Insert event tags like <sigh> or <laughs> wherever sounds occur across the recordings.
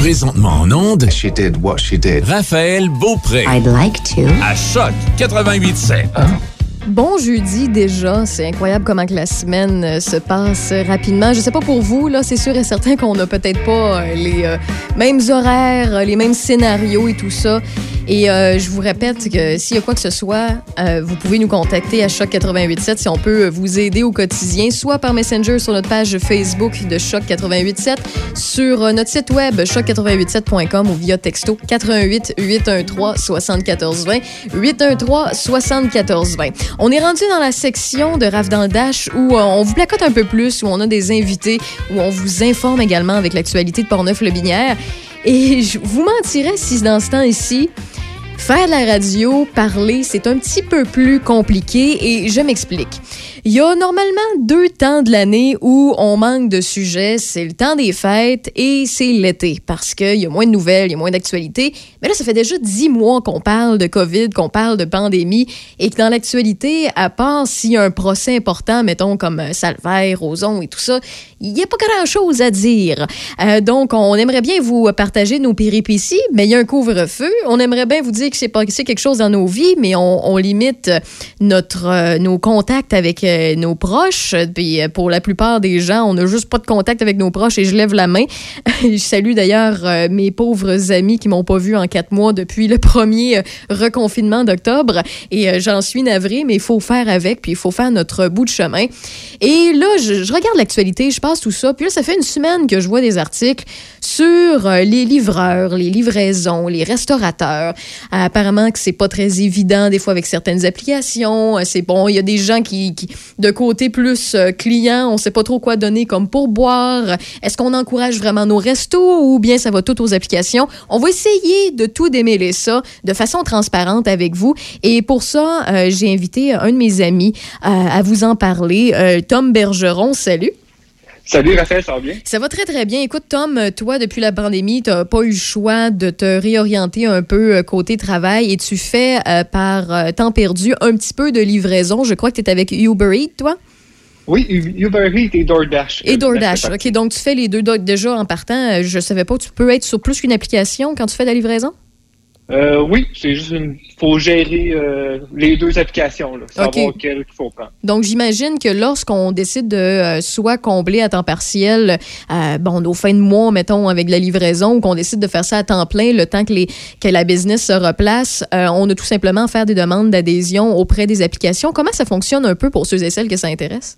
Présentement en onde, She did what she did. Raphaël Beaupré. I'd like to. À Choc 88.7. Bon jeudi déjà, c'est incroyable comment que la semaine euh, se passe rapidement. Je sais pas pour vous, là, c'est sûr et certain qu'on n'a peut-être pas euh, les euh, mêmes horaires, les mêmes scénarios et tout ça. Et euh, je vous répète que s'il y a quoi que ce soit, euh, vous pouvez nous contacter à Choc 887 si on peut vous aider au quotidien, soit par Messenger sur notre page Facebook de Choc 887, sur euh, notre site web choc887.com ou via texto 88 813 74 20 813 74 20. On est rendu dans la section de Raf dans le Dash où euh, on vous placote un peu plus, où on a des invités, où on vous informe également avec l'actualité de Portneuf-le-Binière. Et je vous mentirais si dans ce temps ici, faire la radio, parler, c'est un petit peu plus compliqué et je m'explique. Il y a normalement deux temps de l'année où on manque de sujets. C'est le temps des fêtes et c'est l'été parce qu'il y a moins de nouvelles, il y a moins d'actualités. Mais là, ça fait déjà dix mois qu'on parle de COVID, qu'on parle de pandémie et que dans l'actualité, à part s'il y a un procès important, mettons comme euh, Salvaire, Roson et tout ça, il n'y a pas grand-chose à dire. Euh, donc, on aimerait bien vous partager nos péripéties, mais il y a un couvre-feu. On aimerait bien vous dire que c'est quelque chose dans nos vies, mais on, limite notre, euh, nos contacts avec euh, nos proches. Puis euh, pour la plupart des gens, on n'a juste pas de contact avec nos proches et je lève la main. <laughs> je salue d'ailleurs euh, mes pauvres amis qui m'ont pas vu en quatre mois depuis le premier reconfinement d'octobre. Et j'en suis navrée, mais il faut faire avec, puis il faut faire notre bout de chemin. Et là, je, regarde l'actualité, je passe tout ça. Puis là, ça fait une semaine que je vois des articles sur les livreurs, les livraisons, les restaurateurs. Apparemment que c'est pas très évident des fois avec certaines applications. C'est bon, il y a des gens qui de côté plus euh, client, on sait pas trop quoi donner comme pourboire. Est-ce qu'on encourage vraiment nos restos ou bien ça va tout aux applications? On va essayer de tout démêler ça de façon transparente avec vous. Et pour ça, euh, j'ai invité un de mes amis euh, à vous en parler. Tom Bergeron, salut. Salut Raphaël, ça va bien? Ça va très, très bien. Écoute, Tom, toi, depuis la pandémie, tu n'as pas eu le choix de te réorienter un peu euh, côté travail et tu fais euh, par euh, temps perdu un petit peu de livraison. Je crois que tu es avec Uber Eats, toi? Oui, Uber Eats et DoorDash. Et DoorDash. OK, donc tu fais les deux déjà en partant. Je savais pas, tu peux être sur plus qu'une application quand tu fais de la livraison? Euh, oui, c'est juste une. faut gérer euh, les deux applications, là, savoir Ok. quelle il faut prendre. Donc, j'imagine que lorsqu'on décide de euh, soit combler à temps partiel, bon, nos fins de mois, mettons, avec la livraison, ou qu'on décide de faire ça à temps plein, le temps que, les, que la business se replace, on a tout simplement à faire des demandes d'adhésion auprès des applications. Comment ça fonctionne un peu pour ceux et celles que ça intéresse?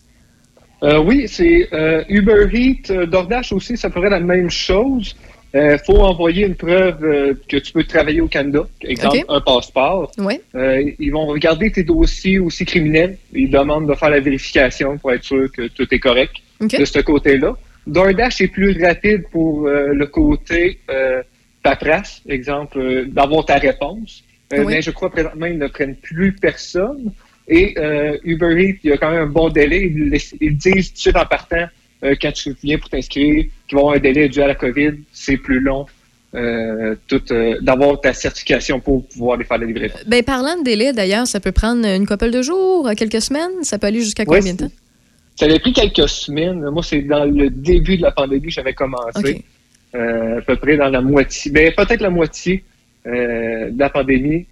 Oui, c'est Uber Eats, DoorDash aussi, ça ferait la même chose. Il faut envoyer une preuve euh, que tu peux travailler au Canada, exemple un passeport. Oui. Euh, ils vont regarder tes dossiers aussi criminels. Ils demandent de faire la vérification pour être sûr que tout est correct. De ce côté-là. DoorDash est plus rapide pour euh, le côté euh, paperasse, exemple, euh, d'avoir ta réponse. Euh, Oui. Mais je crois présentement, ils ne prennent plus personne. Et euh, Uber Eats, il y a quand même un bon délai. Ils, ils disent tout de suite en partant, euh, quand tu viens pour t'inscrire, qu'il va y avoir un délai dû à la COVID. C'est plus long euh, euh, d'avoir ta certification pour pouvoir aller faire la livraison. Ben, parlant de délai, d'ailleurs, ça peut prendre une couple de jours, quelques semaines. Ça peut aller jusqu'à Ouais, combien de temps? Ça avait pris quelques semaines. Moi, c'est dans le début de la pandémie que j'avais commencé. À peu près dans la moitié, ben, peut-être la moitié de la pandémie,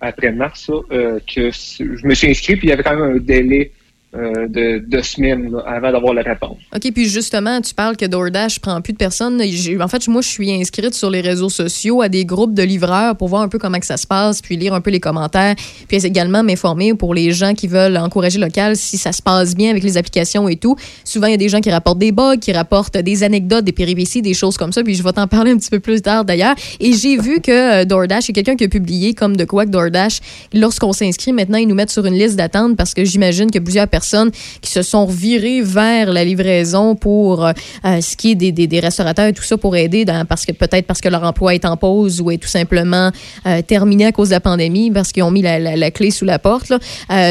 après mars, ça, que je me suis inscrit, puis il y avait quand même un délai euh, de deux semaines avant d'avoir la réponse. OK, puis justement, tu parles que DoorDash prend plus de personnes. En fait, moi, je suis inscrite sur les réseaux sociaux à des groupes de livreurs pour voir un peu comment que ça se passe, puis lire un peu les commentaires, puis également m'informer pour les gens qui veulent encourager local si ça se passe bien avec les applications et tout. Souvent, il y a des gens qui rapportent des bugs, qui rapportent des anecdotes, des péripéties, des choses comme ça, puis je vais t'en parler un petit peu plus tard d'ailleurs. Et j'ai vu que euh, DoorDash, il quelqu'un qui a publié comme de quoi que DoorDash, lorsqu'on s'inscrit, maintenant, ils nous mettent sur une liste d'attente parce que j'imagine que plusieurs personnes qui se sont virées vers la livraison pour euh, euh, ce qui est des, restaurateurs et tout ça pour aider parce que peut-être parce que leur emploi est en pause ou est tout simplement euh, terminé à cause de la pandémie parce qu'ils ont mis la, clé sous la porte.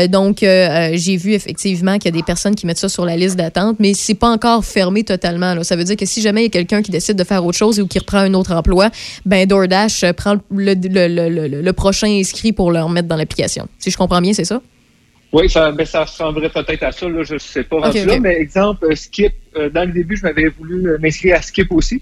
Donc, j'ai vu effectivement qu'il y a des personnes qui mettent ça sur la liste d'attente, mais c'est pas encore fermé totalement. Ça veut dire que si jamais il y a quelqu'un qui décide de faire autre chose ou qui reprend un autre emploi, ben DoorDash prend le, le prochain inscrit pour le remettre dans l'application. Si je comprends bien, c'est ça? Oui, ça, ben, ça ressemblerait peut-être à ça, là, je ne sais pas. rendu Ok, là, ok. mais exemple, euh, Skip, euh, dans le début, je m'avais voulu euh, m'inscrire à Skip aussi.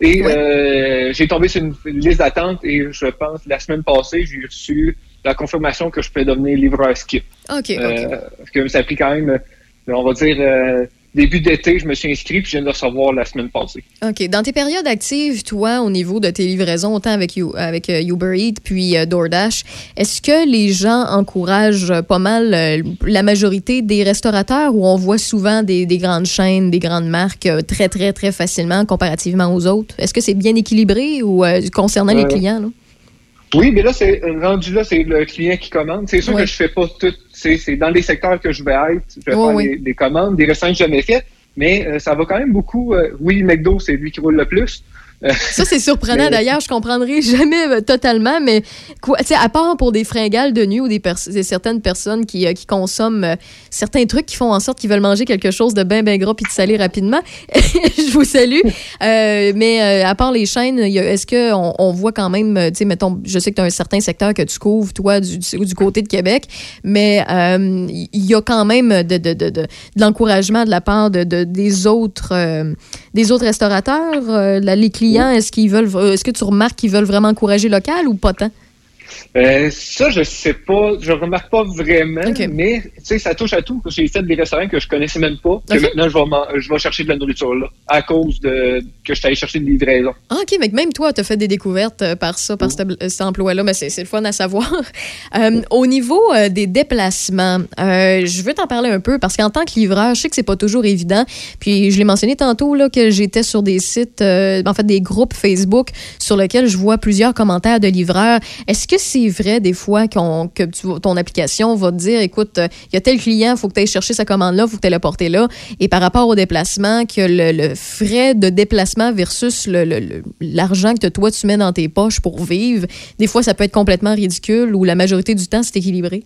Et euh, j'ai tombé sur une liste d'attente et je pense la semaine passée, j'ai reçu la confirmation que je peux devenir livreur skip. OK, euh, que ça a pris quand même, on va dire, euh, début d'été, je me suis inscrit puis je viens de le recevoir la semaine passée. OK. Dans tes périodes actives, toi, au niveau de tes livraisons, autant avec, you, avec euh, Uber Eats puis euh, DoorDash, est-ce que les gens encouragent pas mal euh, la majorité des restaurateurs où on voit souvent des, des grandes chaînes, des grandes marques très, très, très facilement comparativement aux autres? Est-ce que c'est bien équilibré ou concernant les clients? Là? Oui, mais là, c'est rendu là, c'est le client qui commande. C'est sûr que je fais pas tout. C'est dans les secteurs que je vais être. Je vais faire des, commandes, des restaurants que j'ai jamais fait. Mais euh, ça va quand même beaucoup. Euh, oui, McDo, c'est lui qui roule le plus. Ça, c'est surprenant. D'ailleurs, je comprendrai jamais euh, totalement, mais quoi, à part pour des fringales de nuit ou des, certaines personnes qui, euh, qui consomment euh, certains trucs qui font en sorte qu'ils veulent manger quelque chose de bien, bien gras puis de salé rapidement, <laughs> je vous salue. mais à part les chaînes, est-ce qu'on on voit quand même, tu sais, mettons, je sais que tu as un certain secteur que tu couvres, toi, du, du côté de Québec, mais il y a quand même de, de, de, de, l'encouragement de la part de, des, autres, des autres restaurateurs, les clients est-ce qu'ils veulent, est-ce que tu remarques qu'ils veulent vraiment encourager local ou pas tant? Euh, ça, je sais pas. Je remarque pas vraiment, mais tu sais, ça touche à tout. J'ai fait des restaurants que je connaissais même pas. Que maintenant, je vais, je vais chercher de la nourriture là, à cause de que je suis allé chercher une livraison. Ah, OK, mais même toi, tu as fait des découvertes euh, par ça, par cet emploi-là, mais c'est le fun à savoir. <laughs> Euh, au niveau des déplacements, je veux t'en parler un peu parce qu'en tant que livreur, je sais que c'est pas toujours évident. Puis je l'ai mentionné tantôt là, que j'étais sur des sites, en fait, des groupes Facebook sur lesquels je vois plusieurs commentaires de livreurs. Est-ce que c'est vrai des fois que ton application va te dire, écoute, il y a tel client, il faut que tu ailles chercher sa commande-là, il faut que tu la porter là. Et par rapport au déplacement, que le, frais de déplacement versus l'argent que toi, tu mets dans tes poches pour vivre, des fois, ça peut être complètement ridicule ou la majorité du temps, c'est équilibré?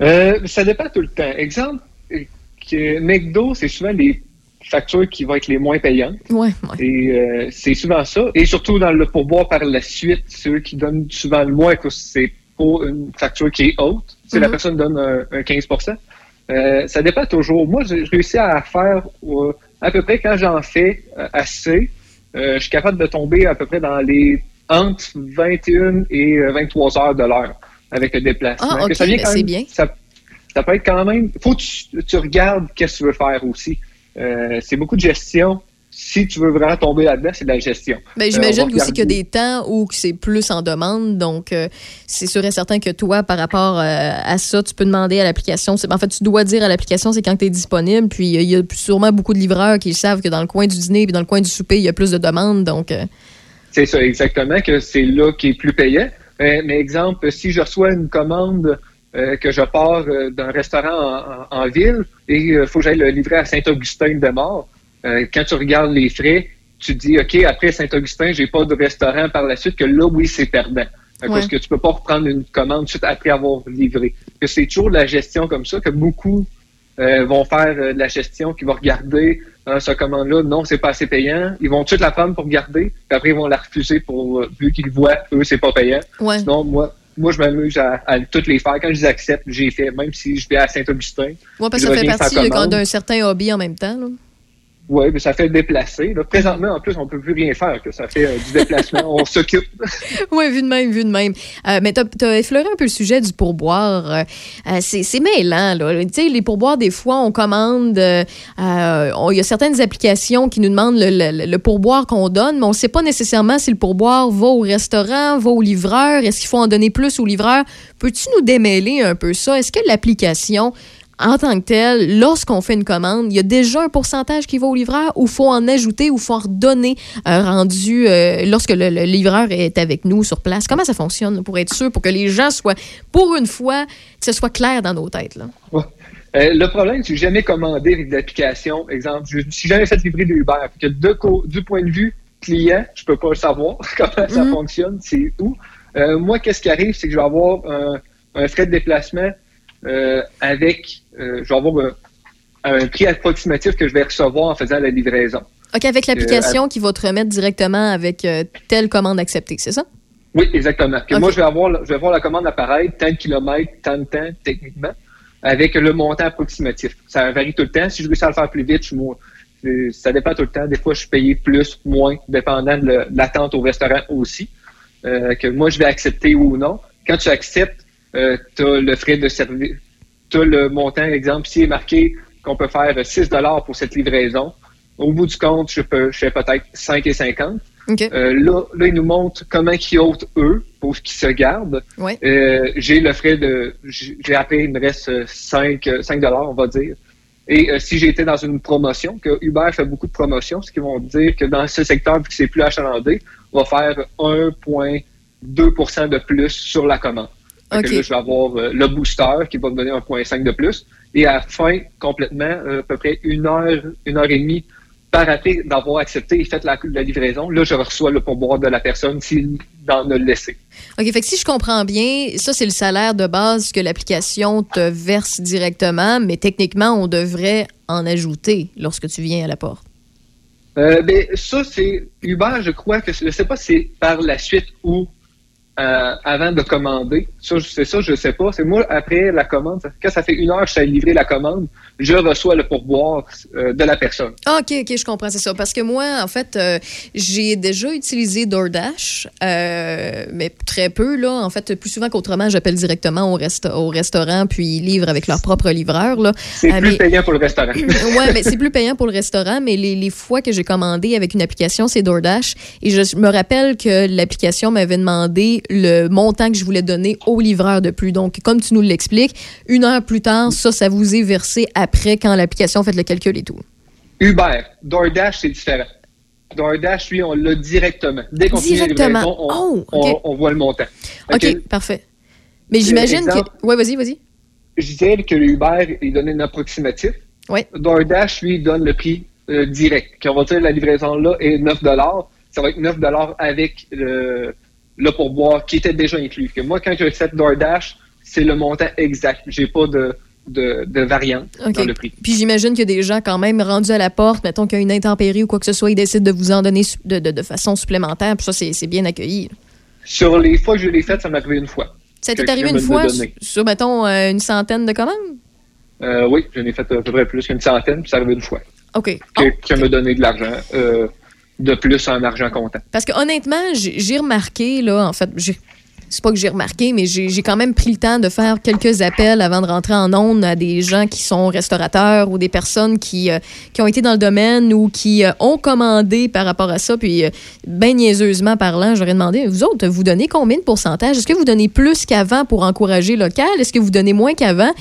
Euh, ça dépend tout le temps. Exemple, que McDo, c'est souvent les factures qui vont être les moins payantes. Ouais, Et euh, c'est souvent ça. Et surtout dans le pourboire par la suite, ceux qui donnent souvent le moins, que c'est pour une facture qui est haute. Si la mm-hmm. personne donne un, 15% euh, Ça dépend toujours. Moi, j'ai réussi à faire euh, à peu près quand j'en fais assez, je suis capable de tomber à peu près dans les entre 21 et 23 heures de l'heure avec le déplacement. Ah, ça vient ben, bien. Ça, peut être quand même. Faut que tu, tu regardes qu'est-ce que tu veux faire aussi. Euh, c'est beaucoup de gestion. Si tu veux vraiment tomber là-dedans, c'est de la gestion. Mais ben, j'imagine euh, aussi qu'il y a des temps où c'est plus en demande. Donc, euh, c'est sûr et certain que toi, par rapport à ça, tu peux demander à l'application. En fait, tu dois dire à l'application, c'est quand tu es disponible. Puis, il y a sûrement beaucoup de livreurs qui savent que dans le coin du dîner et dans le coin du souper, il y a plus de demandes. Donc, c'est ça, exactement, que c'est là qui est plus payant. mais exemple, si je reçois une commande euh, que je pars euh, d'un restaurant en, ville et il euh, faut que j'aille le livrer à Saint-Augustin-de-Mort. quand tu regardes les frais, tu dis, OK, après Saint-Augustin, j'ai pas de restaurant par la suite, que là, oui, c'est perdant. Parce que tu peux pas reprendre une commande suite après avoir livré. Que c'est toujours de la gestion comme ça, que beaucoup vont faire de la gestion, qui vont regarder hein, cette commande-là, non, c'est pas assez payant. Ils vont tout la prendre pour garder, puis après ils vont la refuser pour vu qu'ils voient, eux, c'est pas payant. Sinon, moi, moi, je m'amuse à, toutes les faire. Quand je les accepte, j'ai fait, même si je vais à Saint-Augustin. Oui, parce que ça fait partie d'un certain hobby en même temps. Là. Oui, mais ça fait déplacer. Là. Présentement, en plus, on ne peut plus rien faire, que ça fait euh, du déplacement. on s'occupe. <laughs> oui, vu de même, vu de même. Euh, mais tu as, effleuré un peu le sujet du pourboire. Euh, c'est mêlant. Là. Tu sais, les pourboires, des fois, on commande. Il y a certaines applications qui nous demandent le, le pourboire qu'on donne, mais on ne sait pas nécessairement si le pourboire va au restaurant, va au livreur. Est-ce qu'il faut en donner plus au livreur? Peux-tu nous démêler un peu ça? Est-ce que l'application en tant que tel, lorsqu'on fait une commande, il y a déjà un pourcentage qui va au livreur ou faut en ajouter ou faut en redonner un rendu euh, lorsque le, livreur est avec nous sur place? Comment ça fonctionne pour être sûr, pour que les gens soient, pour une fois, que ce soit clair dans nos têtes? Là? Euh, le problème, c'est que jamais commandé avec l'application. Exemple, je suis jamais fait livrer de Uber. Que du point de vue client, je peux pas savoir <laughs> comment ça mhm. fonctionne, c'est où. Euh, moi, qu'est-ce qui arrive, c'est que je vais avoir un frais de déplacement euh, avec, euh, je vais avoir un, prix approximatif que je vais recevoir en faisant la livraison. OK, avec l'application euh, qui va te remettre directement avec telle commande acceptée, c'est ça? Oui, exactement. moi, je vais, avoir, je vais voir la commande apparaître, tant de kilomètres, tant de temps, techniquement, avec le montant approximatif. Ça varie tout le temps. Si je veux ça le faire plus vite, je, Ça dépend tout le temps. Des fois, je suis payé plus, moins, dépendant de l'attente au restaurant aussi, euh, que moi, je vais accepter ou non. Quand tu acceptes, euh, tu as le frais de service, tu as le montant, exemple, s'il est marqué qu'on peut faire 6 pour cette livraison, au bout du compte, je peux, je fais peut-être 5,50. OK. Euh, là, là, ils nous montrent comment ils ôtent eux pour qu'ils se gardent. Ouais. Euh, j'ai le frais de, j'ai appelé, il me reste euh, 5, euh, 5 dollars, on va dire. Et euh, si j'étais dans une promotion, que Uber fait beaucoup de promotions, ce qui vont dire que dans ce secteur, vu que c'est plus achalandé, on va faire 1,2% de plus sur la commande. Que là, je vais avoir euh, le booster qui va me donner 1,5 de plus. Et à la fin, complètement, euh, à peu près une heure, une heure et demie par après d'avoir accepté et fait la, la livraison, là, je reçois le pourboire de la personne s'il en a laissé. OK, fait que si je comprends bien, ça, c'est le salaire de base que l'application te verse directement, mais techniquement, on devrait en ajouter lorsque tu viens à la porte. Euh, ben, ça, c'est Uber, je crois que je sais pas si c'est par la suite ou euh, avant de commander. C'est ça, je sais pas. C'est moi, après la commande, quand ça fait une heure que je suis livré la commande, je reçois le pourboire euh, de la personne. Ah, OK, OK, je comprends, c'est ça. Parce que moi, en fait, euh, j'ai déjà utilisé DoorDash, mais très peu, là. En fait, plus souvent qu'autrement, j'appelle directement au, resta- au restaurant, puis ils livrent avec leur propre livreur, là. C'est Ah, plus mais- payant pour le restaurant. <laughs> ouais, mais c'est plus payant pour le restaurant, mais les, les fois que j'ai commandé avec une application, c'est DoorDash. Et je me rappelle que l'application m'avait demandé le montant que je voulais donner au livreur de plus. Donc, comme tu nous l'expliques, une heure plus tard, ça, ça vous est versé après quand l'application fait le calcul et tout. Uber, DoorDash, c'est différent. DoorDash, lui, on l'a directement. Dès qu'on finit la on, Oh, on- ok. on voit le montant. OK, Fait que parfait. Mais j'imagine exemple- que... Ouais, vas-y, vas-y. Je disais que le Uber, il donne un approximatif. Ouais. DoorDash, lui, donne le prix euh, direct. Quand on va dire la livraison là est 9 ça va être 9 avec le, le pourboire qui était déjà inclus. Que moi, quand j'accepte DoorDash, c'est le montant exact. J'ai pas de, de, de variante dans le prix. Puis j'imagine qu'il y a des gens quand même rendus à la porte, mettons qu'il y a une intempérie ou quoi que ce soit, ils décident de vous en donner de, de- de façon supplémentaire. Puis ça, c'est bien accueilli. Sur les fois que je l'ai fait, ça m'est arrivé une fois. Ça t'est arrivé me une fois sur, mettons, euh, une centaine de commandes? Euh, oui, j'en ai fait à peu près plus qu'une centaine, puis ça arrivé une fois. OK. Que, Oh, Quelqu'un m'a donné de l'argent, euh, de plus en argent comptant. Parce que honnêtement, j'ai remarqué, là, en fait, j'ai- c'est pas que j'ai remarqué, mais j'ai j'ai quand même pris le temps de faire quelques appels avant de rentrer en ondes à des gens qui sont restaurateurs ou des personnes qui, euh, qui ont été dans le domaine ou qui euh, ont commandé par rapport à ça. Puis, euh, ben niaiseusement parlant, j'aurais demandé, vous autres, vous donnez combien de pourcentage? Est-ce que vous donnez plus qu'avant pour encourager local? Est-ce que vous donnez moins qu'avant?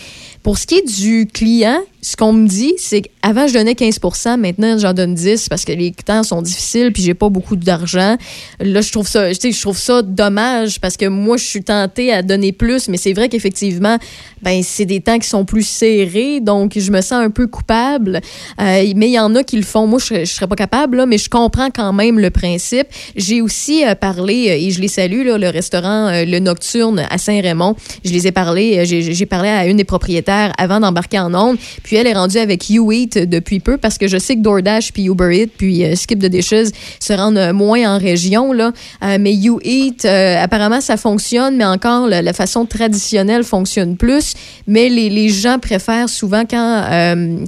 Pour ce qui est du client, ce qu'on me dit, c'est qu'avant, je donnais 15% maintenant, j'en donne 10 parce que les temps sont difficiles puis j'ai pas beaucoup d'argent. Là, je trouve ça, je trouve ça dommage parce que moi, je suis tentée à donner plus, mais c'est vrai qu'effectivement, ben, c'est des temps qui sont plus serrés, donc je me sens un peu coupable. Euh, mais il y en a qui le font. Moi, je je serais pas capable, là, mais je comprends quand même le principe. J'ai aussi euh, parlé, euh, et je les salue, là, le restaurant Le Nocturne à Saint-Raymond. Je les ai parlé, j'ai parlé à une des propriétaires avant d'embarquer en onde. Puis elle est rendue avec YouEat depuis peu parce que je sais que DoorDash puis Uber Eats puis euh, Skip the Dishes se rendent euh, moins en région. Là. Euh, mais YouEat, euh, apparemment, ça fonctionne, mais encore, la, façon traditionnelle fonctionne plus. Mais les, les gens préfèrent souvent, quand,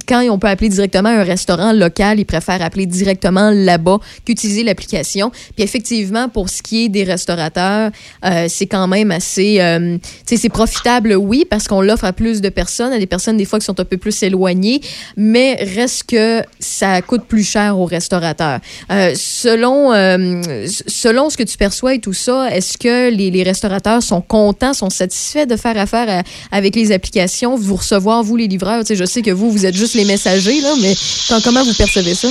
quand on peut appeler directement un restaurant local, ils préfèrent appeler directement là-bas qu'utiliser l'application. Puis effectivement, pour ce qui est des restaurateurs, c'est quand même assez... c'est profitable, oui, parce qu'on l'offre à plus de personnes, à des personnes des fois qui sont un peu plus éloignées, mais reste que ça coûte plus cher aux restaurateurs. Euh, selon, euh, selon ce que tu perçois et tout ça, est-ce que les, les restaurateurs sont contents, sont satisfaits de faire affaire à- avec les applications, vous recevoir, vous les livreurs? Je sais que vous, vous êtes juste les messagers, là, mais quand- comment vous percevez ça?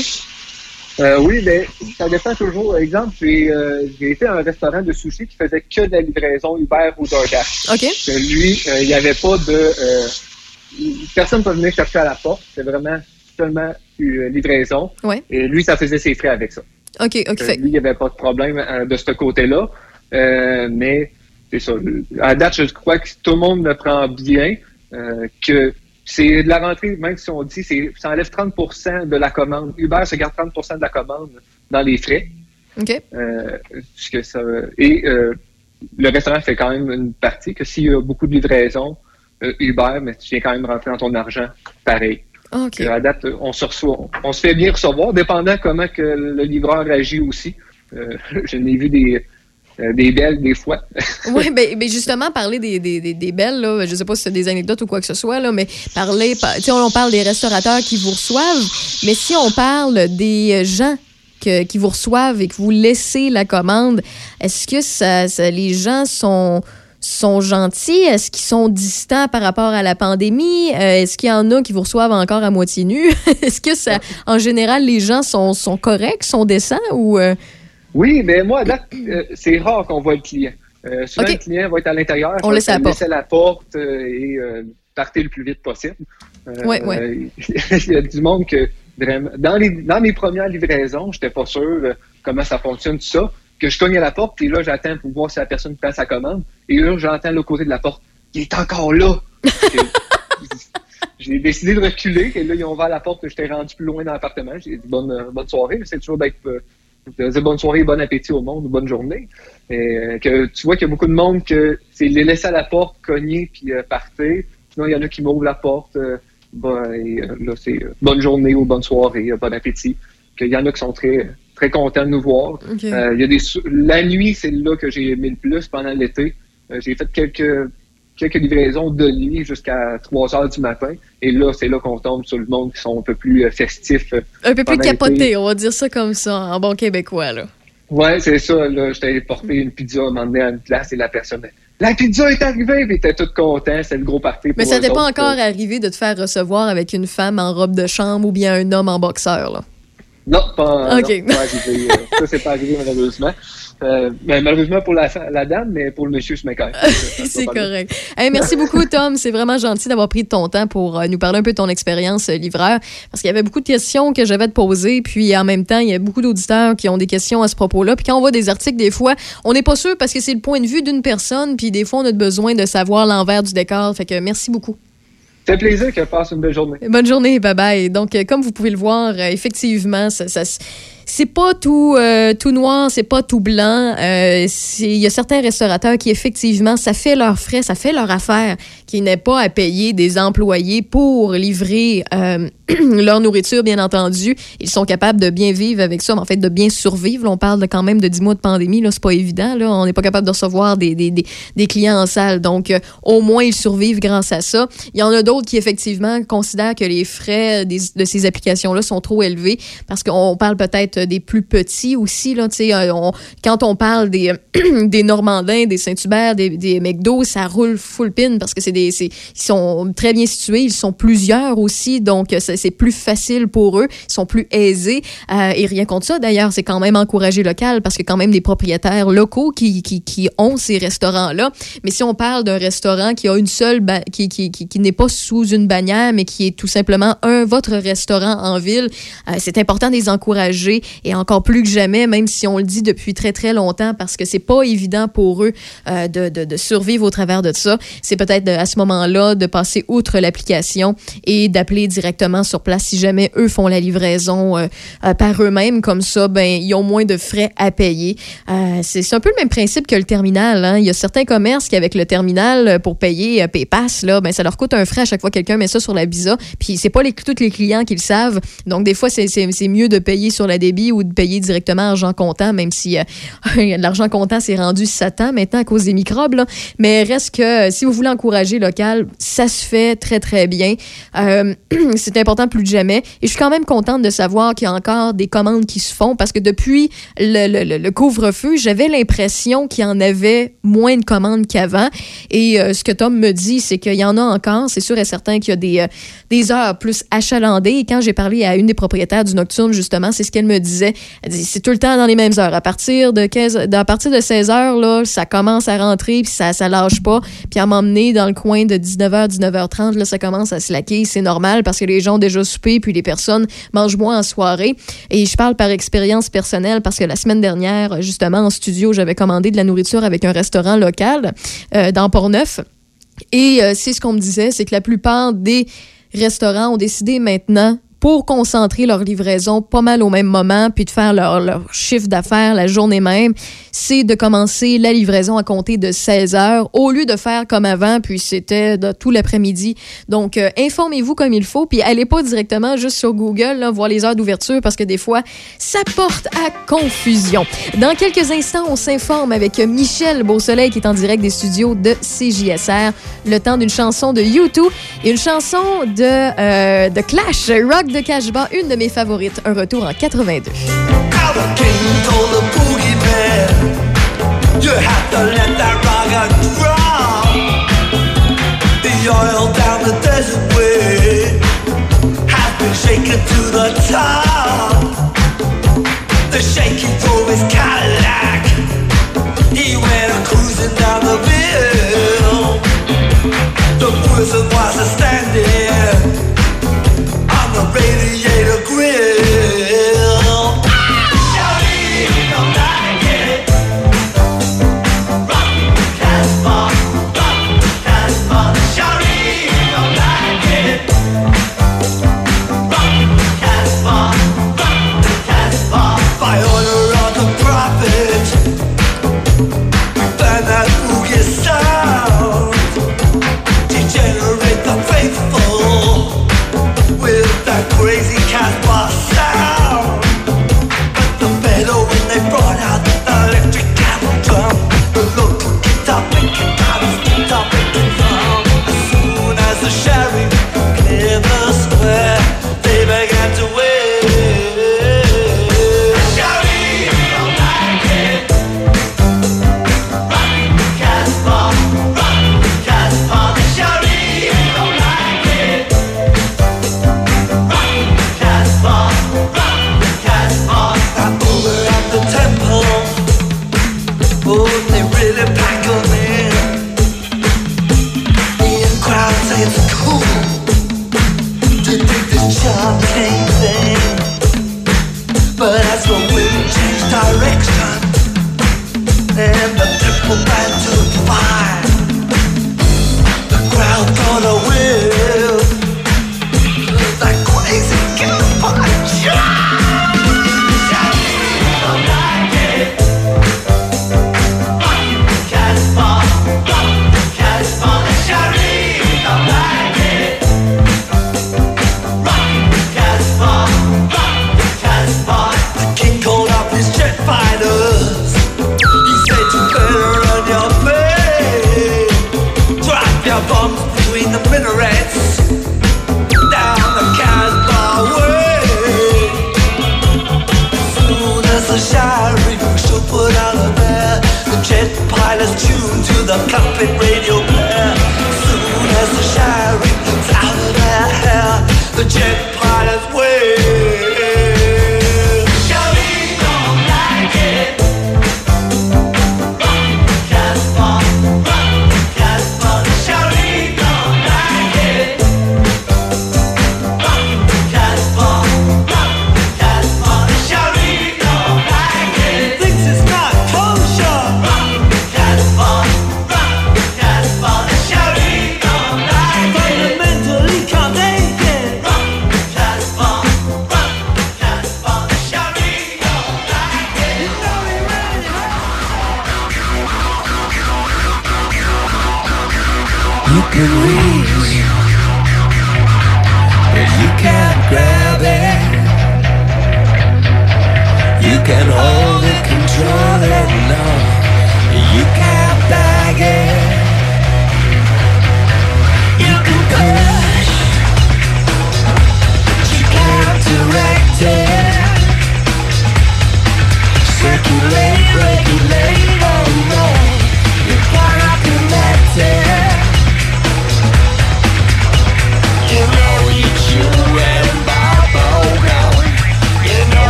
Euh, oui, mais ça dépend toujours. Exemple, j'ai euh, été à un restaurant de sushi qui faisait que de la livraison Uber ou DoorDash. OK? Lui, euh, il n'y avait pas de... personne ne peut venir chercher à la porte. C'est vraiment seulement une livraison. Ouais. Et lui, ça faisait ses frais avec ça. OK, OK. Euh, Fait- lui, il n'y avait pas de problème euh, de ce côté-là. Euh, mais c'est ça. À date, je crois que tout le monde le prend bien. euh, que c'est de la rentrée, même si on dit, c'est, ça enlève 30% de la commande. Uber se garde 30% de la commande dans les frais. OK. Euh, puisque ça, et euh, le restaurant fait quand même une partie que s'il y a beaucoup de livraisons, Uber, mais tu viens quand même rentrer dans ton argent pareil. OK. À date, on se reçoit, on se fait bien recevoir, dépendant comment que le livreur agit aussi. Euh, <laughs> je n'ai vu des, euh, des belles des fois. oui, mais, mais, justement, parler des, des, des, belles, là, je sais pas si c'est des anecdotes ou quoi que ce soit, là, mais parler, tu sais, on parle des restaurateurs qui vous reçoivent, mais si on parle des gens que, qui vous reçoivent et que vous laissez la commande, est-ce que ça, ça, les gens sont sont gentils? Est-ce qu'ils sont distants par rapport à la pandémie? Euh, est-ce qu'il y en a qui vous reçoivent encore à moitié nu? <laughs> Est-ce que ça, en général, les gens sont, sont corrects, sont décents ou... Euh? Oui, mais moi, là, euh, c'est rare qu'on voit le client. souvent, le client va être à l'intérieur. On laisse la porte. la porte et partir le plus vite possible. Oui, oui. <laughs> Il y a du monde que, vraiment, dans, les, dans mes premières livraisons, j'étais pas sûr comment ça fonctionne, tout ça que je cogne à la porte, et là, j'attends pour voir si la personne prend sa commande. Et là, j'entends l'autre côté de la porte. Il est encore là! <laughs> j'ai décidé de reculer, et là, ils ont ouvert la porte, j'étais rendu plus loin dans l'appartement. J'ai dit bonne, euh, bonne soirée, c'est toujours. Euh, bonne soirée, bon appétit au monde, bonne journée. Et, euh, que tu vois qu'il y a beaucoup de monde que c'est les laisser à la porte, cogner, puis partir. Sinon, il y en a qui m'ouvrent la porte. et, là, c'est bonne journée ou bonne soirée, bon appétit. Qu'il y en a qui sont très très content de nous voir. Euh, y a des, la nuit, c'est là que j'ai aimé le plus pendant l'été. Euh, j'ai fait quelques, quelques livraisons de nuit jusqu'à 3 heures du matin. Et là, c'est là qu'on tombe sur le monde qui sont un peu plus euh, festifs. Un peu plus capoté, on va dire ça comme ça, en bon québécois. Là. Ouais, c'est ça. Là, j'étais porter une pizza donné à une place et la personne la pizza est arrivée, puis était tout content, c'est le gros party. Mais ça n'était pas encore arrivé de te faire recevoir avec une femme en robe de chambre ou bien un homme en boxeur, là? Non, pas, okay. non, pas arrivé. Euh, <laughs> ça, c'est pas arrivé malheureusement. Euh, ben, malheureusement pour la, la, dame, mais pour le monsieur, je m'écarte. c'est correct. <laughs> merci beaucoup, Tom. C'est vraiment gentil d'avoir pris ton temps pour euh, nous parler un peu de ton expérience euh, livreur. Parce qu'il y avait beaucoup de questions que j'avais à te poser. Puis en même temps, il y a beaucoup d'auditeurs qui ont des questions à ce propos-là. Puis quand on voit des articles, des fois, on n'est pas sûr parce que c'est le point de vue d'une personne. Puis des fois, on a besoin de savoir l'envers du décor. Fait que merci beaucoup. C'est plaisir que passe une belle journée. Bonne journée, bye bye. Donc, euh, comme vous pouvez le voir, euh, effectivement, ça, ça c'est pas tout euh, tout noir, c'est pas tout blanc. Il y a certains restaurateurs qui effectivement, ça fait leurs frais, ça fait leur affaire, qui n'est pas à payer des employés pour livrer <clears throat> leur nourriture, bien entendu. Ils sont capables de bien vivre avec ça, mais en fait de bien survivre. on parle de, quand même de 10 mois de pandémie, là, c'est pas évident. Là. On n'est pas capable de recevoir des, des, des, des clients en salle. Donc, au moins, ils survivent grâce à ça. Il y en a d'autres qui, effectivement, considèrent que les frais de ces applications-là sont trop élevés parce qu'on parle peut-être des plus petits aussi. Là, euh, on, quand on parle des, <clears throat> des Normandins, des Saint-Hubert, des, des McDo, ça roule full pin parce que c'est des, ils sont très bien situés. Ils sont plusieurs aussi, donc c'est plus facile pour eux. Ils sont plus aisés. Euh, et rien contre ça, d'ailleurs, c'est quand même encouragé local parce que quand même des propriétaires locaux qui, qui, qui ont ces restaurants-là. Mais si on parle d'un restaurant qui a une seule, qui, qui, qui, qui n'est pas sous une bannière, mais qui est tout simplement un votre restaurant en ville. Euh, c'est important de les encourager et encore plus que jamais, même si on le dit depuis très très longtemps, parce que c'est pas évident pour eux euh, de, de, de, survivre au travers de ça. C'est peut-être à ce moment-là de passer outre l'application et d'appeler directement sur place si jamais eux font la livraison euh, par eux-mêmes. Comme ça, ben ils ont moins de frais à payer. c'est un peu le même principe que le terminal. Hein. Il y a certains commerces qui avec le terminal pour payer PayPass là, ben ça leur coûte un frais à chaque fois que quelqu'un met ça sur la visa. Puis c'est pas les, tous les clients qui le savent. Donc des fois, c'est mieux de payer sur la débit ou de payer directement argent comptant, même si euh, <laughs> l'argent comptant s'est rendu satan maintenant à cause des microbes. Là. Mais reste que euh, si vous voulez encourager local, ça se fait très, très bien. Euh, <clears throat> c'est important plus que jamais. Et je suis quand même contente de savoir qu'il y a encore des commandes qui se font parce que depuis le, le, le couvre-feu, j'avais l'impression qu'il y en avait moins de commandes qu'avant. Et ce que Tom me dit, c'est qu'il y en a encore. C'est sûr et certain qu'il y a des, euh, des heures plus achalandées. Et quand j'ai parlé à une des propriétaires du Nocturne, justement, c'est ce qu'elle me disait. C'est tout le temps dans les mêmes heures. À partir de 15, à partir de 16 heures, là, ça commence à rentrer, puis ça, ça lâche pas. Puis à m'emmener dans le coin de 19h, 19h30, là, ça commence à se laquer. C'est normal parce que les gens ont déjà soupé, puis les personnes mangent moins en soirée. Et je parle par expérience personnelle parce que la semaine dernière, justement, en studio, j'avais commandé de la nourriture avec un restaurant local euh, dans Port-Neuf. Et euh, c'est ce qu'on me disait, c'est que la plupart des restaurants ont décidé maintenant pour concentrer leur livraison pas mal au même moment, puis de faire leur, leur chiffre d'affaires la journée même, c'est de commencer la livraison à compter de 16 heures au lieu de faire comme avant, puis c'était tout l'après-midi. Donc, euh, informez-vous comme il faut, puis allez pas directement juste sur Google, là, voir les heures d'ouverture, parce que des fois, ça porte à confusion. Dans quelques instants, on s'informe avec Michel Beausoleil, qui est en direct des studios de CJSR, le temps d'une chanson de YouTube et une chanson de, euh, de Clash, Rock de Cashba, une de mes favorites, un retour en 82.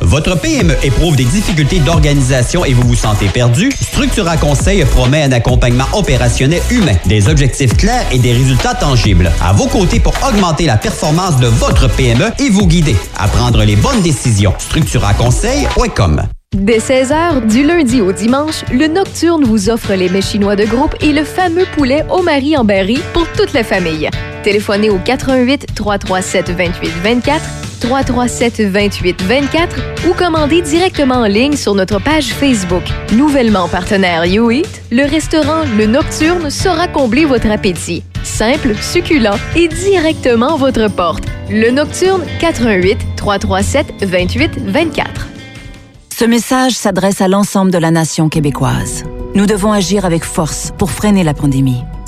Votre PME éprouve des difficultés d'organisation et vous vous sentez perdu? Structura Conseil promet un accompagnement opérationnel humain, des objectifs clairs et des résultats tangibles. À vos côtés pour augmenter la performance de votre PME et vous guider à prendre les bonnes décisions. StructuraConseil.com Dès 16h, du lundi au dimanche, le Nocturne vous offre les mets chinois de groupe et le fameux poulet au mari en berry pour toute la famille. Téléphonez au 88 337 28 24 337 28 24 ou commandez directement en ligne sur notre page Facebook. Nouvellement partenaire YouEat, le restaurant Le Nocturne saura combler votre appétit. Simple, succulent et directement à votre porte. Le Nocturne 88 337 28 24. Ce message s'adresse à l'ensemble de la nation québécoise. Nous devons agir avec force pour freiner la pandémie.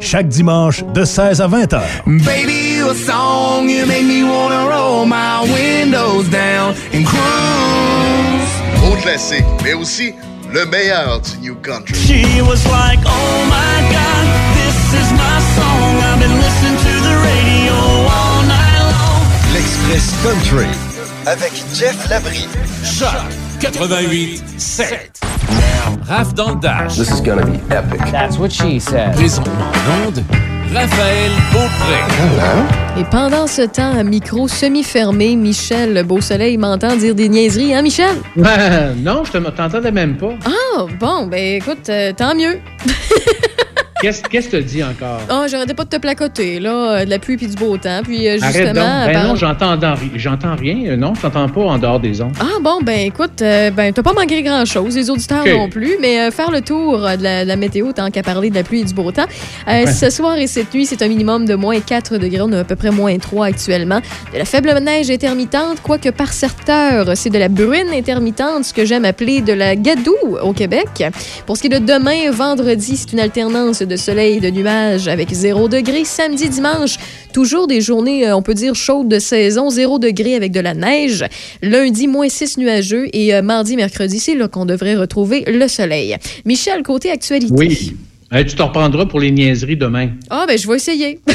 Chaque dimanche de 16 à 20 heures. Baby, you a song, you make me wanna roll my windows down and cruise. Gros classique, mais aussi le meilleur du New Country. She was like, oh my god, this is my song. I've been listening to the radio all night long. L'Express Country avec Jeff Labrie. Choc 88 7. Raph dans le Dash. This is gonna be epic. That's what she said. Présentement en onde, Raphaël Beaupré. Et pendant ce temps, à micro semi-fermé, Michel Beausoleil m'entend dire des niaiseries, hein, Michel? <laughs> Ben, non, je te- t'entendais même pas. Ah, bon, ben écoute, euh, tant mieux. <laughs> Qu'est-ce que tu dis encore? Ah, j'arrêtais pas de te placoter, là, euh, de la pluie puis du beau temps. Puis euh, Arrête justement. donc. Ben par- non, j'entends j'entends rien. Non, je t'entends pas en dehors des ondes. Ah bon, ben écoute, euh, ben t'as pas manqué grand-chose, les auditeurs non plus, mais euh, faire le tour de la, de la météo, tant qu'à parler de la pluie et du beau temps. Euh, Ouais. Ce soir et cette nuit, c'est un minimum de moins 4 degrés, on a à peu près moins 3 actuellement. De la faible neige intermittente, quoique par secteur, c'est de la bruine intermittente, ce que j'aime appeler de la gadoue au Québec. Pour ce qui est de demain, vendredi, c'est une alternance de soleil et de nuages avec 0 degré. Samedi, dimanche, toujours des journées, euh, on peut dire, chaudes de saison, 0 degré avec de la neige. Lundi, moins 6 nuageux. Et euh, mardi, mercredi, c'est là qu'on devrait retrouver le soleil. Michel, côté actualité. Oui. Tu t'en reprendras pour les niaiseries demain. Ah, ben je vais essayer. <laughs>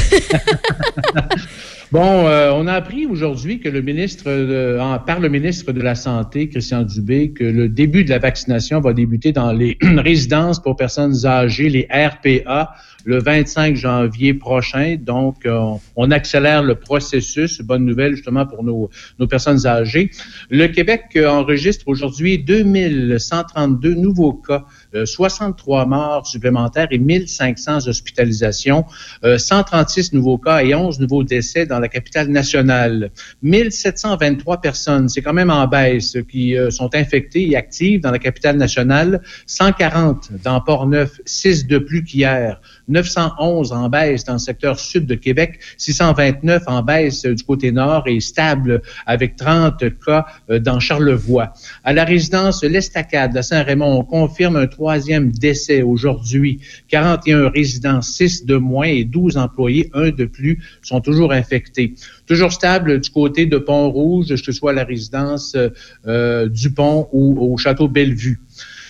Bon, euh, on a appris aujourd'hui que le ministre, de- en- par le ministre de la Santé, Christian Dubé, que le début de la vaccination va débuter dans les <clears throat> résidences pour personnes âgées, les RPA, le 25 janvier prochain. Donc, euh, on, on accélère le processus. Bonne nouvelle justement pour nos, nos personnes âgées. Le Québec euh, enregistre aujourd'hui 2132 nouveaux cas, 63 morts supplémentaires et 1500 hospitalisations, euh, 136 nouveaux cas et 11 nouveaux décès dans la capitale nationale. 1723 personnes, c'est quand même en baisse, qui euh, sont infectées et actives dans la capitale nationale. 140 dans Port-Neuf, 6 de plus qu'hier. 911 en baisse dans le secteur sud de Québec, 629 en baisse euh, du côté nord et stable avec 30 cas euh, dans Charlevoix. À la résidence L'Estacade à Saint-Raymond, on confirme un troisième décès aujourd'hui. 41 résidents, 6 de moins et 12 employés, un de plus, sont toujours infectés. Toujours stable du côté de Pont-Rouge, que ce soit la résidence euh, euh, Dupont ou au château Bellevue.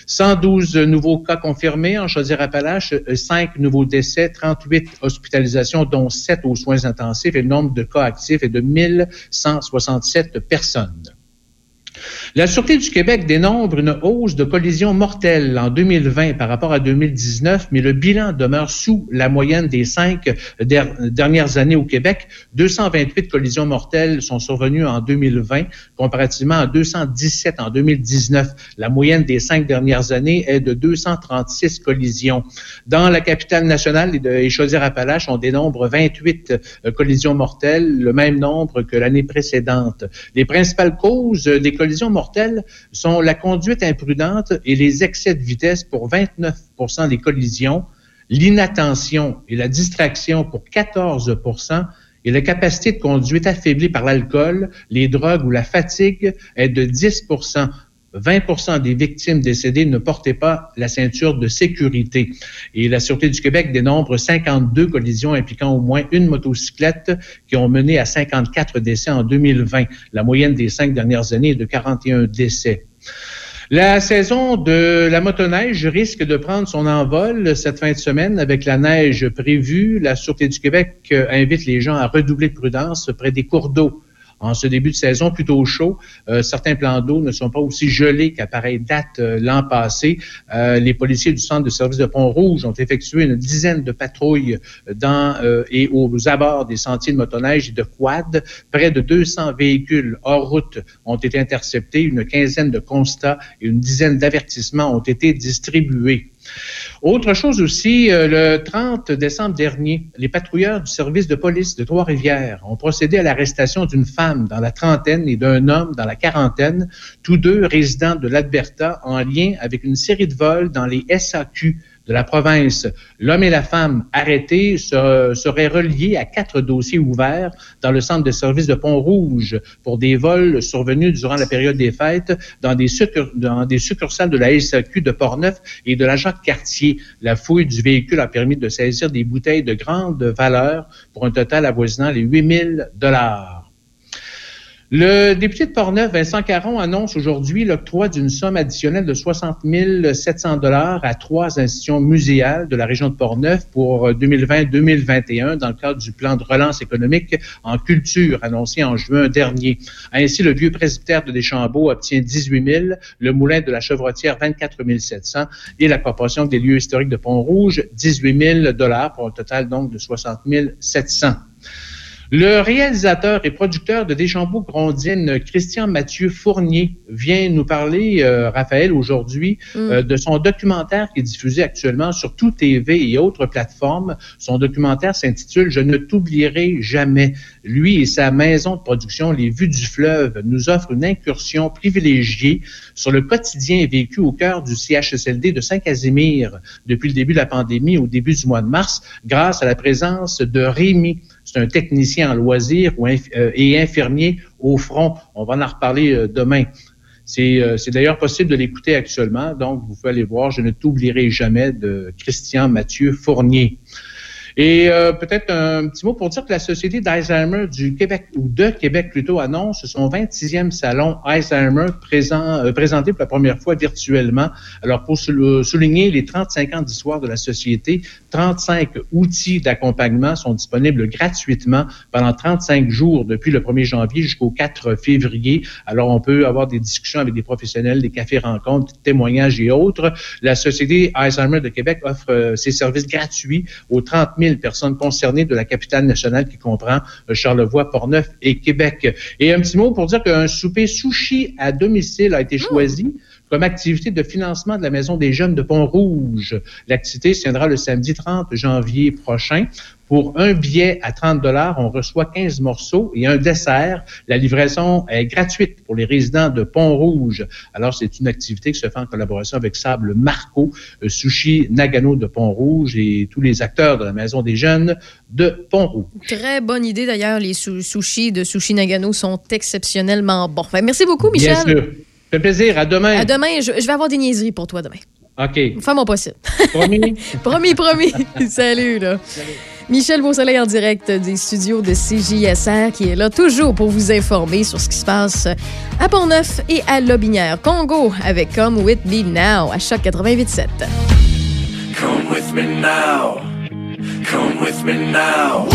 112 nouveaux cas confirmés en Chaudière-Appalaches, 5 nouveaux décès, 38 hospitalisations, dont 7 aux soins intensifs et le nombre de cas actifs est de 1167 personnes. La Sûreté du Québec dénombre une hausse de collisions mortelles en 2020 par rapport à 2019, mais le bilan demeure sous la moyenne des cinq der- dernières années au Québec. 228 collisions mortelles sont survenues en 2020, comparativement à 217 en 2019. La moyenne des cinq dernières années est de 236 collisions. Dans la capitale nationale et de Chaudière-Appalaches, on dénombre 28 euh, collisions mortelles, le même nombre que l'année précédente. Les principales causes des collisions collisions mortelles sont la conduite imprudente et les excès de vitesse pour 29 des collisions, l'inattention et la distraction pour 14% et la capacité de conduite affaiblie par l'alcool, les drogues ou la fatigue est de 10 20% des victimes décédées ne portaient pas la ceinture de sécurité. Et la Sûreté du Québec dénombre 52 collisions impliquant au moins une motocyclette qui ont mené à 54 décès en 2020. La moyenne des cinq dernières années est de 41 décès. La saison de la motoneige risque de prendre son envol cette fin de semaine avec la neige prévue. La Sûreté du Québec invite les gens à redoubler de prudence près des cours d'eau en ce début de saison plutôt chaud. Euh, certains plans d'eau ne sont pas aussi gelés qu'à pareille date euh, l'an passé. Euh, les policiers du centre de service de Pont-Rouge ont effectué une dizaine de patrouilles dans et aux abords des sentiers de motoneige et de quad. Près de 200 véhicules hors route ont été interceptés, une quinzaine de constats et une dizaine d'avertissements ont été distribués. Autre chose aussi, euh, le 30 décembre dernier, les patrouilleurs du service de police de Trois-Rivières ont procédé à l'arrestation d'une femme dans la trentaine et d'un homme dans la quarantaine, tous deux résidents de l'Alberta en lien avec une série de vols dans les SAQ de la province. L'homme et la femme arrêtés seraient reliés à quatre dossiers ouverts dans le centre de service de Pont-Rouge pour des vols survenus durant la période des fêtes dans des, succursales de la SAQ de Portneuf et de la Jacques-Cartier. La fouille du véhicule a permis de saisir des bouteilles de grande valeur pour un total avoisinant les 8000 dollars. Le député de Portneuf, Vincent Caron, annonce aujourd'hui l'octroi d'une somme additionnelle de 60 700 dollars à trois institutions muséales de la région de Portneuf pour 2020-2021 dans le cadre du plan de relance économique en culture annoncé en juin dernier. Ainsi, le vieux presbytère de Deschambault obtient 18 000, le moulin de la Chevrotière 24 700 et la corporation des lieux historiques de Pont-Rouge 18 000 dollars pour un total donc de 60 700. Le réalisateur et producteur de Deschambault Grondine, Christian Mathieu Fournier, vient nous parler, euh, Raphaël, aujourd'hui, Mm. euh, de son documentaire qui est diffusé actuellement sur Tout TV et autres plateformes. Son documentaire s'intitule Je ne t'oublierai jamais. Lui et sa maison de production, Les Vues du Fleuve, nous offrent une incursion privilégiée sur le quotidien vécu au cœur du CHSLD de Saint-Casimir depuis le début de la pandémie, au début du mois de mars, grâce à la présence de Rémi. C'est un technicien en loisirs ou euh, et infirmier au front. On va en reparler euh, demain. Euh, c'est d'ailleurs possible de l'écouter actuellement, donc vous pouvez aller voir Je ne t'oublierai jamais de Christian Mathieu Fournier. Et euh, peut-être un petit mot pour dire que la Société d'Alzheimer du Québec, ou de Québec plutôt, annonce son 26e salon Alzheimer présent, euh, présenté pour la première fois virtuellement. Alors, pour sou- souligner les 35 ans d'histoire de la Société, 35 outils d'accompagnement sont disponibles gratuitement pendant 35 jours depuis le 1er janvier jusqu'au 4 février. Alors, on peut avoir des discussions avec des professionnels, des cafés rencontres, témoignages et autres. La Société Alzheimer de Québec offre euh, ses services gratuits aux 30 000 personnes concernées de la capitale nationale qui comprend euh, Charlevoix, Portneuf et Québec. Et un petit mot pour dire qu'un souper sushi à domicile a été choisi comme activité de financement de la Maison des Jeunes de Pont-Rouge. L'activité se tiendra le samedi 30 janvier prochain. Pour un billet à 30 dollars, on reçoit 15 morceaux et un dessert. La livraison est gratuite pour les résidents de Pont-Rouge. Alors, c'est une activité qui se fait en collaboration avec Sable Marco, euh, Sushi Nagano de Pont-Rouge et tous les acteurs de la Maison des Jeunes de Pont-Rouge. Très bonne idée d'ailleurs. Les sushis de Sushi Nagano sont exceptionnellement bons. Fait, merci beaucoup, Michel. Bien sûr. Ça fait plaisir. À demain. À demain, je, je vais avoir des niaiseries pour toi demain. OK. Fais mon possible. <laughs> Promis? promis, promis. <laughs> Salut, là. Michel Beausoleil en direct des studios de CJSR qui est là toujours pour vous informer sur ce qui se passe à Pont-Neuf et à Lobinière. Congo avec Come With Me Now à Choc 88.7. Come with me now. Come with me now.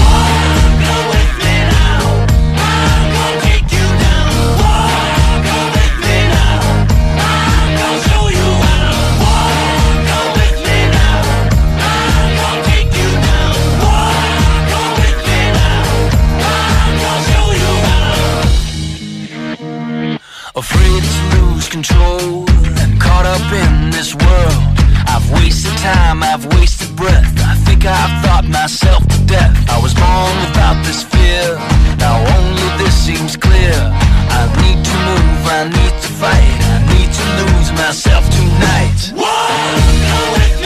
Afraid to lose control I'm caught up in this world. I've wasted time, I've wasted breath. I think I've thought myself to death. I was born without this fear. Now only this seems clear. I need to move, I need to fight. I need to lose myself tonight. Whoa!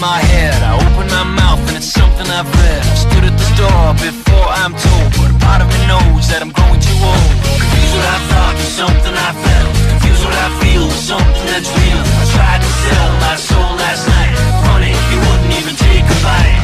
my head. I open my mouth and it's something I've read. I've stood at the door before I'm told But a part of me knows that I'm growing too old. Confused what I thought was something I felt. Confused what I feel with something that's real. I tried to sell my soul last night. Funny, you wouldn't even take a bite.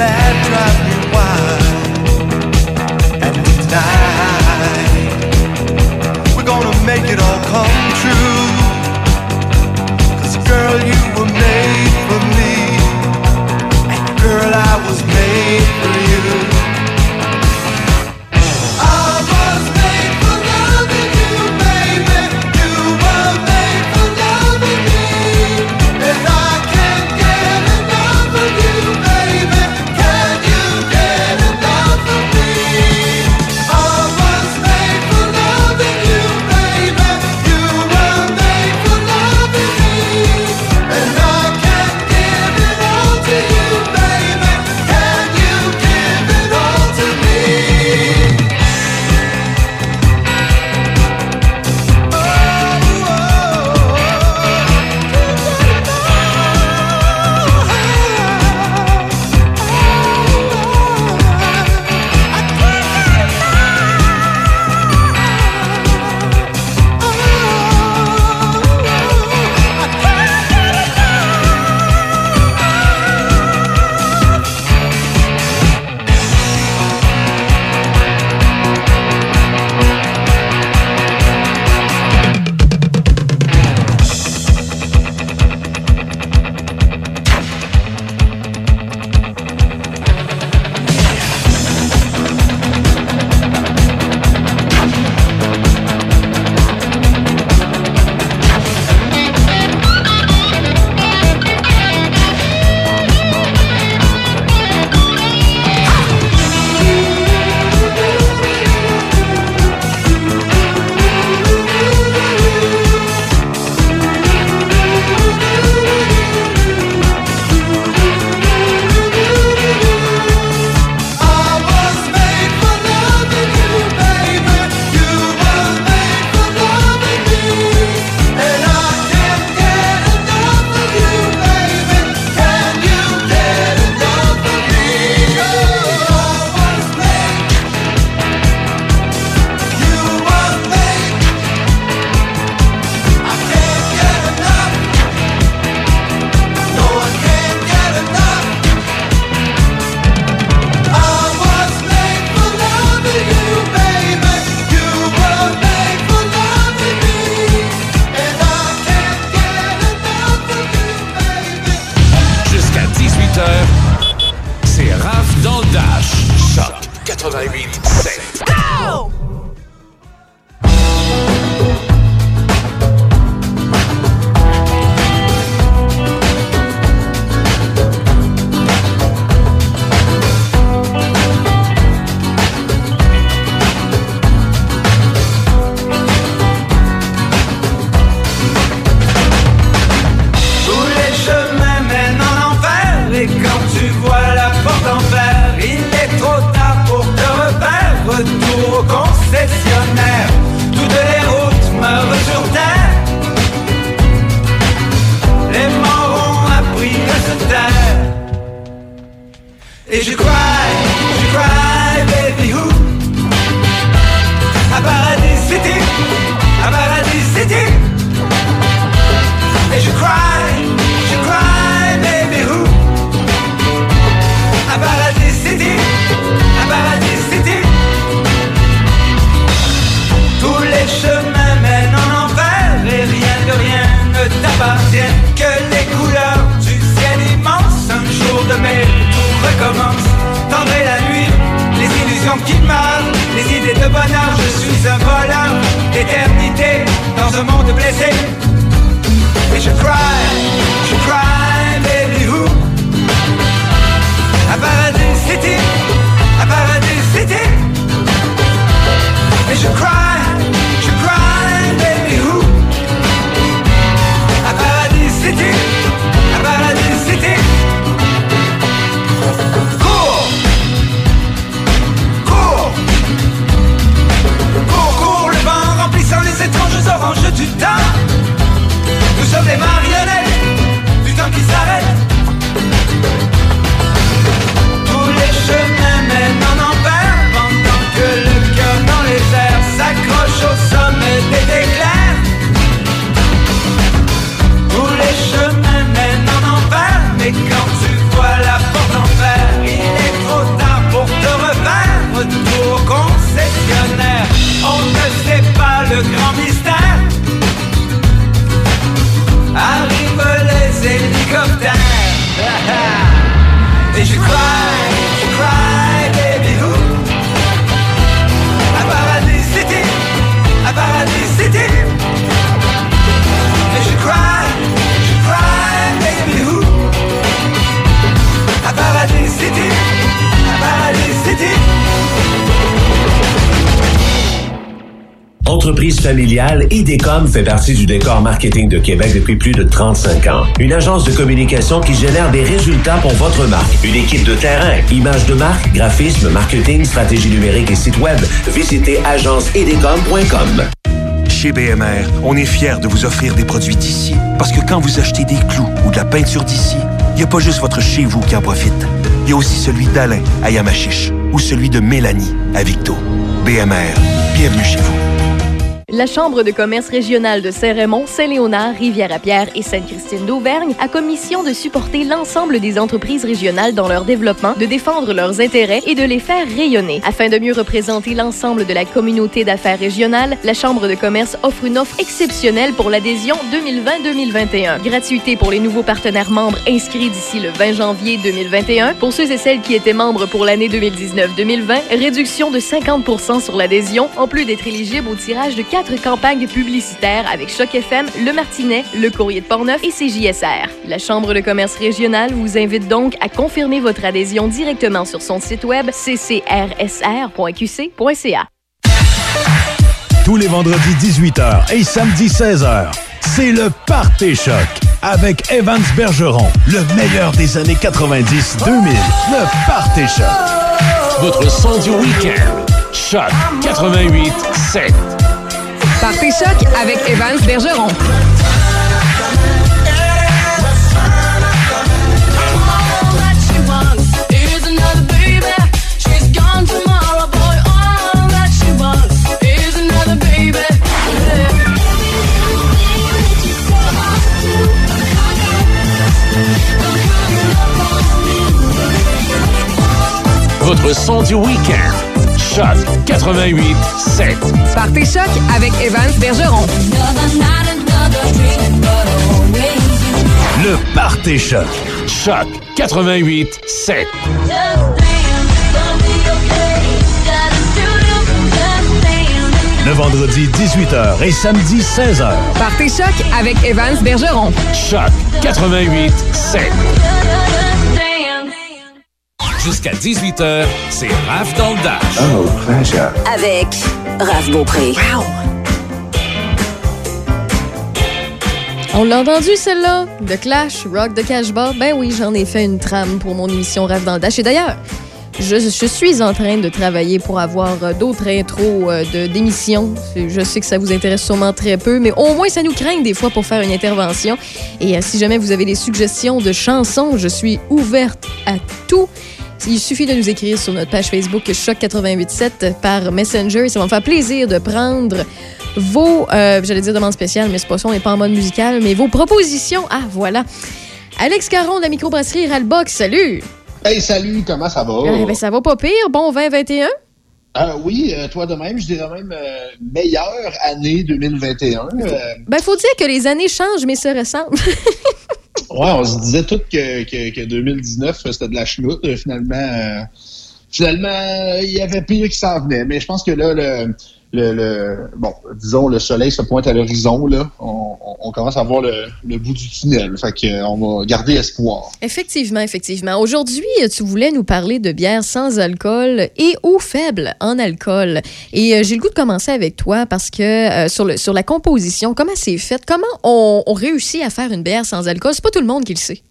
bad drop Et je cry, je cry, baby who? À Paradis City, à Paradis City. qu'il marche Les idées de bonheur, je suis un voleur. D'éternité dans un monde blessé. Et je cry, je cry, baby who À Paradise City, à Paradise City Et je cry marche du temps. Nous sommes les marionnettes du temps qui s'arrête. Tous les chemins mènent entreprise familiale, IDECOM fait partie du décor marketing de Québec depuis plus de 35 ans. Une agence de communication qui génère des résultats pour votre marque. Une équipe de terrain, images de marque, graphisme, marketing, stratégie numérique et site web. Visitez agenceidecom.com. Chez BMR, on est fiers de vous offrir des produits d'ici. Parce que quand vous achetez des clous ou de la peinture d'ici, il n'y a pas juste votre chez vous qui en profite. Il y a aussi celui d'Alain à Yamachiche ou celui de Mélanie à Victo. BMR, bienvenue chez vous. La Chambre de commerce régionale de Saint-Raymond, Saint-Léonard, Rivière-à-Pierre et Sainte-Christine d'Auvergne a commission de supporter l'ensemble des entreprises régionales dans leur développement, de défendre leurs intérêts et de les faire rayonner. Afin de mieux représenter l'ensemble de la communauté d'affaires régionale, la Chambre de commerce offre une offre exceptionnelle pour l'adhésion 2020-2021. Gratuité pour les nouveaux partenaires membres inscrits d'ici le 20 janvier 2021. Pour ceux et celles qui étaient membres pour l'année 2019-2020, réduction de 50% sur l'adhésion, en plus d'être éligible au tirage de quatre campagnes publicitaires avec Choc FM, Le Martinet, Le Courrier de Portneuf et CJSR. La Chambre de commerce régionale vous invite donc à confirmer votre adhésion directement sur son site web ccrsr.qc.ca. Tous les vendredis 18h et samedi 16h, c'est le Party Choc avec Evans Bergeron, le meilleur des années 90-2000. Le Party Choc. Votre son du week-end. Choc 88 7. Partez choc avec Evans Bergeron. Votre son du week-end. Choc 88 7. Partez choc avec Evans Bergeron. Le Party Choc. Choc 88 7. Le vendredi 18h et samedi 16h. Partez choc avec Evans Bergeron. Choc 88 7. Jusqu'à 18h, c'est Raph dans le Dash. Oh, pleasure. Avec Raph Beaupré. On l'a entendu, celle-là? De Clash, Rock de Cashbar. Ben oui, j'en ai fait une trame pour mon émission Rêve dans le Dash. Et d'ailleurs, je, je suis en train de travailler pour avoir euh, d'autres intros euh, de- d'émissions. Je sais que ça vous intéresse sûrement très peu, mais au moins ça nous craint des fois pour faire une intervention. Et euh, si jamais vous avez des suggestions de chansons, je suis ouverte à tout. Il suffit de nous écrire sur notre page Facebook Choc887 par Messenger. Ça va me faire plaisir de prendre vos, euh, j'allais dire demande spéciale, mais c'est pas ça, on n'est pas en mode musical, mais vos propositions. Ah, voilà. Alex Caron de la microbrasserie Ralbox, salut! Hey, salut, comment ça va? Eh ben, ça va pas pire. Bon 2021? Ah oui, euh, toi de même, je dirais même euh, meilleure année 2021. Euh, Ben, faut dire que les années changent, mais se ressemblent. <laughs> ouais, on se disait tous que, que, que 2019, c'était de la chenoute. Euh, Finalement, euh, finalement, euh, il y avait pire qui s'en venait. Mais je pense que là, le, le, bon, disons, le soleil se pointe à l'horizon. Là, on, commence à voir le, le bout du tunnel. Fait euh, on va garder espoir. Effectivement, effectivement. Aujourd'hui, tu voulais nous parler de bière sans alcool et ou faible en alcool. Et euh, j'ai le goût de commencer avec toi parce que euh, sur, le, sur la composition, comment c'est fait? Comment on, on réussit à faire une bière sans alcool? C'est pas tout le monde qui le sait.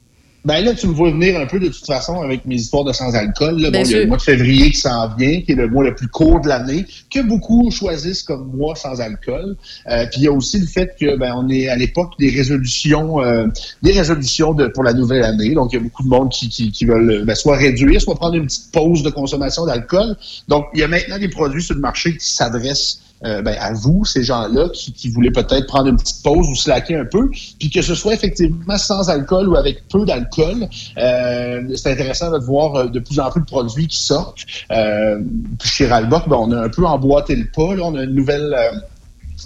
Ben là, tu me vois venir un peu de toute façon avec mes histoires de sans-alcool. Bon, il y a le mois de février qui s'en vient, qui est le mois le plus court de l'année, que beaucoup choisissent comme mois sans alcool. Euh, puis il y a aussi le fait que ben on est à l'époque des résolutions, euh, des résolutions de, pour la nouvelle année. Donc il y a beaucoup de monde qui, qui, qui veulent ben, soit réduire, soit prendre une petite pause de consommation d'alcool. Donc il y a maintenant des produits sur le marché qui s'adressent euh, ben, à vous, ces gens-là, qui, voulaient peut-être prendre une petite pause ou slacker un peu, puis que ce soit effectivement sans alcool ou avec peu d'alcool. Euh, c'est intéressant de voir euh, de plus en plus de produits qui sortent. Euh, puis chez Ralbock, ben, on a un peu emboîté le pas. Là. On a une nouvelle... euh,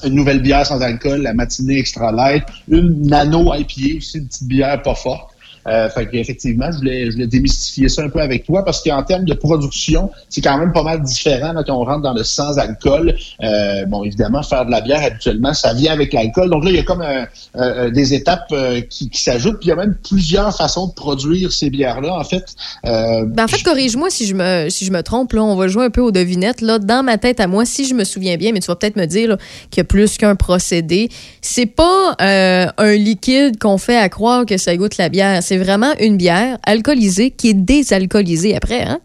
une nouvelle bière sans alcool, la matinée extra light, une nano IPA aussi, une petite bière pas forte. Euh, fait qu'effectivement, je voulais, je voulais démystifier ça un peu avec toi parce qu'en termes de production, c'est quand même pas mal différent là, quand on rentre dans le sans-alcool. Euh, bon, évidemment, faire de la bière habituellement, ça vient avec l'alcool. Donc là, il y a comme euh, euh, des étapes euh, qui, qui s'ajoutent. Puis il y a même plusieurs façons de produire ces bières-là. En fait, euh, Ben, en fait, corrige-moi si je me si je me trompe. Là, on va jouer un peu aux devinettes. Là, dans ma tête à moi, si je me souviens bien, mais tu vas peut-être me dire qu'il y a plus qu'un procédé. C'est pas euh, un liquide qu'on fait à croire que ça goûte la bière. C'est vraiment une bière alcoolisée qui est désalcoolisée après. Hein?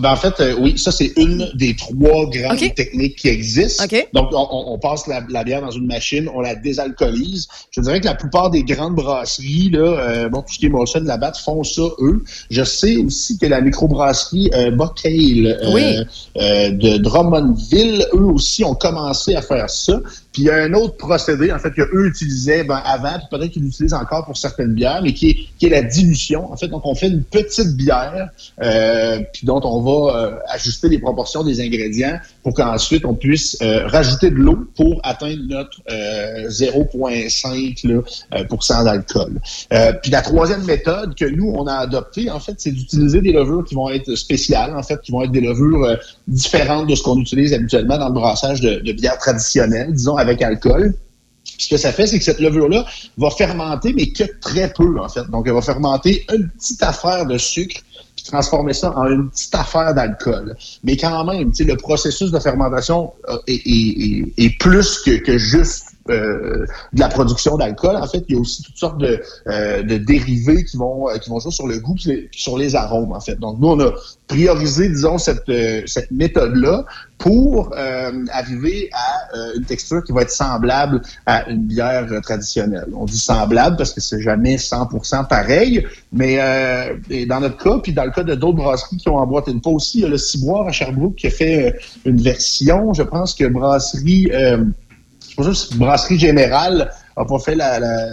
Ben, en fait, euh, oui, ça, c'est une des trois grandes techniques qui existent. Donc, on, passe la, la bière dans une machine, on la désalcoolise. Je dirais que la plupart des grandes brasseries, là, euh, bon, tout ce qui est Molson, Labatt, font ça, eux. Je sais aussi que la microbrasserie euh, Buckale Oui. euh, de Drummondville, eux aussi ont commencé à faire ça. Puis il y a un autre procédé, en fait, que eux utilisaient ben, avant, puis peut-être qu'ils l'utilisent encore pour certaines bières, mais qui est, qui est la dilution. En fait, donc on fait une petite bière, euh, puis dont on va euh, ajuster les proportions des ingrédients pour qu'ensuite on puisse euh, rajouter de l'eau pour atteindre notre euh, 0,5 là, euh, cent d'alcool. Euh, puis la troisième méthode que nous on a adoptée, en fait, c'est d'utiliser des levures qui vont être spéciales, en fait, qui vont être des levures différentes de ce qu'on utilise habituellement dans le brassage de, bière traditionnelle, disons avec alcool. Ce que ça fait, c'est que cette levure-là va fermenter, mais que très peu, en fait. Donc, elle va fermenter une petite affaire de sucre, puis transformer ça en une petite affaire d'alcool. Mais quand même, le processus de fermentation euh, est, plus que juste euh, de la production d'alcool. En fait, il y a aussi toutes sortes de, euh, de dérivés qui vont euh, qui vont jouer sur le goût sur les arômes. En fait, donc nous on a priorisé, disons, cette euh, cette méthode-là pour euh, arriver à une texture qui va être semblable à une bière traditionnelle. On dit semblable parce que c'est jamais 100% pareil, mais dans notre cas, puis dans le cas de d'autres brasseries qui ont emboîté une pas aussi, il y a le Ciboire à Sherbrooke qui a fait une version, je pense que brasserie euh, je pense que c'est Brasserie Générale a pas fait la, la-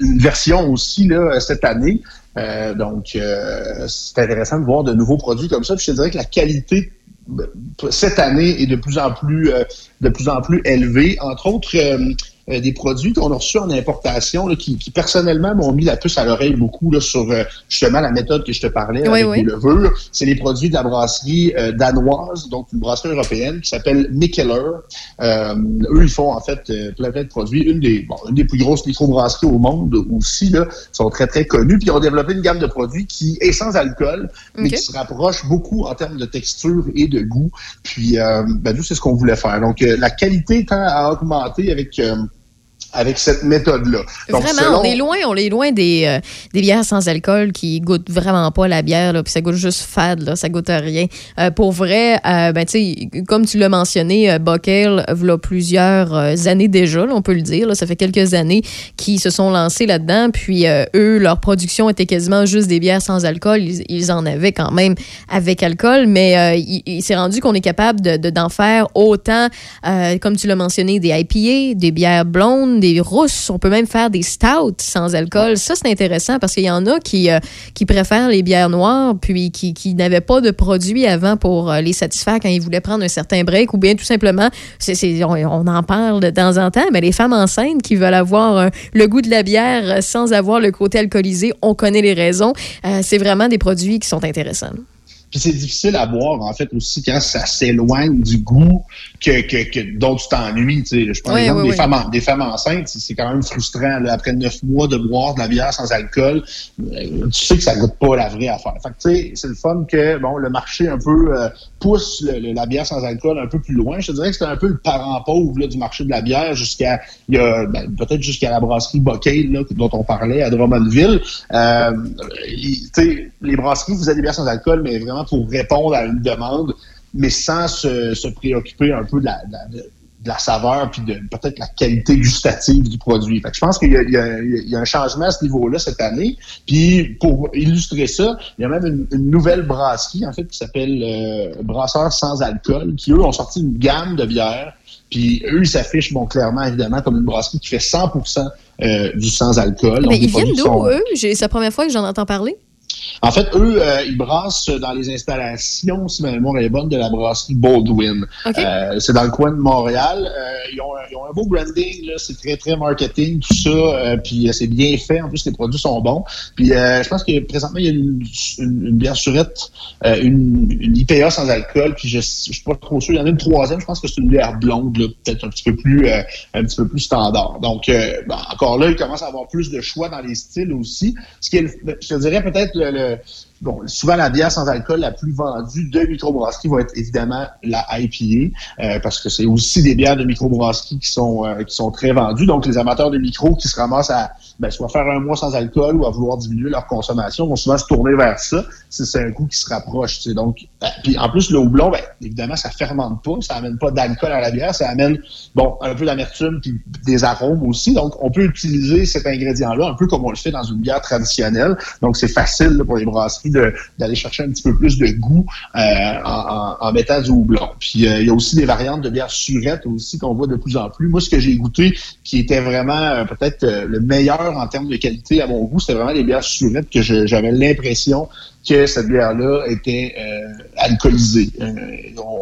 une version aussi là, cette année. Euh, donc, euh, c'est intéressant de voir de nouveaux produits comme ça. Je te dirais que la qualité euh, cette année est de plus en plus euh, de plus en plus élevée. Entre autres, euh, des produits qu'on a reçus en importation là, qui, qui, personnellement m'ont mis la puce à l'oreille beaucoup là, sur euh, justement la méthode que je te parlais Oui, avec oui. les levures. C'est les produits de la brasserie euh, danoise, donc une brasserie européenne qui s'appelle Mikkeller. Euh, eux, ils font en fait euh, plein, plein de produits. Une des, bon, une des plus grosses microbrasseries au monde aussi, là, sont très, très connus. Puis ils ont développé une gamme de produits qui est sans alcool, mais qui se rapproche beaucoup en termes de texture et de goût. Puis, euh, ben, nous, c'est ce qu'on voulait faire. Donc, euh, la qualité tend à augmenter avec... euh, avec cette méthode-là. Vraiment, selon- on est loin, on est loin des, euh, des bières sans alcool qui goûtent vraiment pas la bière, là, puis ça goûte juste fade, là, ça goûte à rien. Euh, pour vrai, euh, ben, comme tu l'as mentionné, euh, Buckale, v'là plusieurs années déjà, là, on peut le dire, là, ça fait quelques années qu'ils se sont lancés là-dedans, puis eux, leur production était quasiment juste des bières sans alcool. Ils, ils en avaient quand même avec alcool, mais il, il s'est rendu qu'on est capable de, de- d'en faire autant, comme tu l'as mentionné, des IPA, des bières blondes, des rousses. On peut même faire des stouts sans alcool. Ça, c'est intéressant parce qu'il y en a qui, euh, qui préfèrent les bières noires, puis qui, qui n'avaient pas de produits avant pour euh, les satisfaire quand ils voulaient prendre un certain break, ou bien tout simplement, on, en parle de temps en temps, mais les femmes enceintes qui veulent avoir euh, le goût de la bière sans avoir le côté alcoolisé, on connaît les raisons. C'est vraiment des produits qui sont intéressants. Puis c'est difficile à boire, en fait, aussi quand ça s'éloigne du goût que, que, que dont tu t'ennuies. tu sais. Je prends Oui, l'exemple oui, des, oui. Femmes en- des femmes enceintes, c'est quand même frustrant. là, après neuf mois de boire de la bière sans alcool, euh, tu sais que ça goûte pas la vraie affaire. Fait que, tu sais, c'est le fun que bon, le marché un peu euh, pousse le- le- la bière sans alcool un peu plus loin. Je te dirais que c'est un peu le parent pauvre là, du marché de la bière jusqu'à il y a ben, peut-être jusqu'à la brasserie Buckale là, dont on parlait à Drummondville. Euh, il- tu sais, les brasseries vous avez des bières sans alcool, mais vraiment pour répondre à une demande, mais sans se, se préoccuper un peu de la, de la- de- de la saveur puis de peut-être la qualité gustative du produit. Fait que je pense qu'il y, y a- il y a un changement à ce niveau-là cette année. Puis pour illustrer ça, il y a même une, une nouvelle brasserie en fait qui s'appelle euh, Brasseur sans alcool, qui eux ont sorti une gamme de bières. Puis eux, ils s'affichent bon, clairement, évidemment, comme une brasserie qui fait 100% euh, du sans-alcool. Donc, Mais ils viennent d'où, sont- eux? C'est la première fois que j'en entends parler. En fait, eux, euh, ils brassent dans les installations, si ma mémoire est bonne, de la brasserie Baldwin. Euh, c'est dans le coin de Montréal. Euh, ils, ont, un- ils ont un beau branding, c'est très, très marketing, tout ça, puis c'est bien fait. En plus, les produits sont bons. Puis je pense que présentement, il y a une, une, une bière surette, une, une IPA sans alcool, puis je, je suis pas trop sûr. Il y en a une troisième, je pense que c'est une bière blonde, là, peut-être un petit peu plus un petit peu plus standard. Donc, euh, bon, encore là, il commence à avoir plus de choix dans les styles aussi. Ce qui est, je te dirais peut-être le, le- Bon, souvent la bière sans alcool la plus vendue de microbrasserie va être évidemment la IPA, euh, parce que c'est aussi des bières de microbrasserie qui sont euh, qui sont très vendues. Donc les amateurs de micro qui se ramassent à ben, soit faire un mois sans alcool ou à vouloir diminuer leur consommation vont souvent se tourner vers ça. si C'est un goût qui se rapproche. tu sais. Donc, euh, puis en plus le houblon, ben, évidemment, ça fermente pas, ça amène pas d'alcool à la bière, ça amène bon un peu d'amertume puis des arômes aussi. Donc on peut utiliser cet ingrédient-là un peu comme on le fait dans une bière traditionnelle. Donc c'est facile là, pour les brasseries d'aller chercher un petit peu plus de goût euh, en, en- en mettant du houblon. Puis euh, il y a aussi des variantes de bière surette aussi qu'on voit de plus en plus. Moi, ce que j'ai goûté qui était vraiment euh, peut-être euh, le meilleur en termes de qualité à mon goût, c'était vraiment les bières surettes que j'avais l'impression que cette bière-là était euh, alcoolisée. Euh,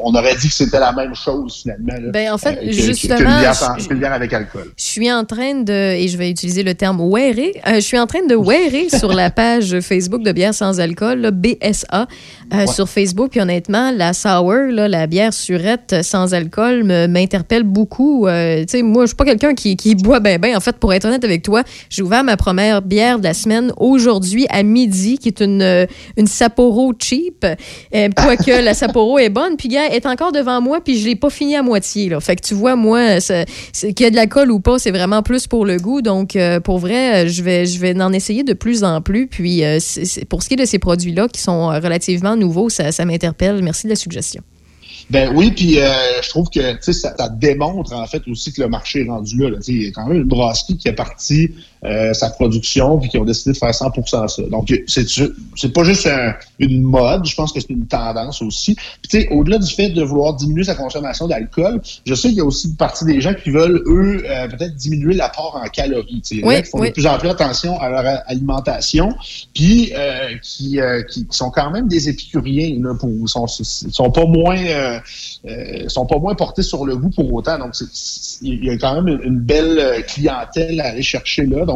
on, aurait dit que c'était la même chose finalement. là, Ben, en fait, euh, que- que- justement, bière, sans- je- qu'une bière avec alcool. Je suis en train de, et je vais utiliser le terme wearer, je suis en train de wearer <laughs> sur la page Facebook de bière sans alcool, là, BSA, sur Facebook. Puis honnêtement, la sour, là, la bière surette sans alcool, m'interpelle beaucoup. Tu sais, moi, je suis pas quelqu'un qui, qui boit ben ben. En fait, pour être honnête avec toi, j'ai ouvert ma première bière de la semaine aujourd'hui à midi, qui est une, une Sapporo cheap. Euh, quoique la Sapporo est bonne, puis gars, est encore devant moi, puis je l'ai pas fini à moitié. Là. Fait que tu vois, moi, qu'il y a de l'alcool ou pas, c'est vraiment plus pour le goût. Donc, euh, pour vrai, je vais, je vais en essayer de plus en plus. Puis, euh, pour ce qui est de ces produits-là, qui sont relativement nouveaux, ça, m'interpelle. Merci de la suggestion. Ben oui, puis je trouve que ça, ça démontre en fait aussi que le marché est rendu là. Il y a quand même une brasserie qui a parti euh, sa production puis qui ont décidé de faire 100% ça. Donc c'est c'est pas juste un- une mode, je pense que c'est une tendance aussi. Puis tu sais, au-delà du fait de vouloir diminuer sa consommation d'alcool, je sais qu'il y a aussi une partie des gens qui veulent eux euh, peut-être diminuer l'apport en calories. Tu sais, Il y en a Oui, qui font oui. de plus en plus attention à leur alimentation, puis euh, qui, euh, qui qui sont quand même des épicuriens là, pour sont, sont pas moins euh, euh, sont pas moins portés sur le goût pour autant. Donc, il y a quand même une, une belle clientèle à aller chercher là. Donc,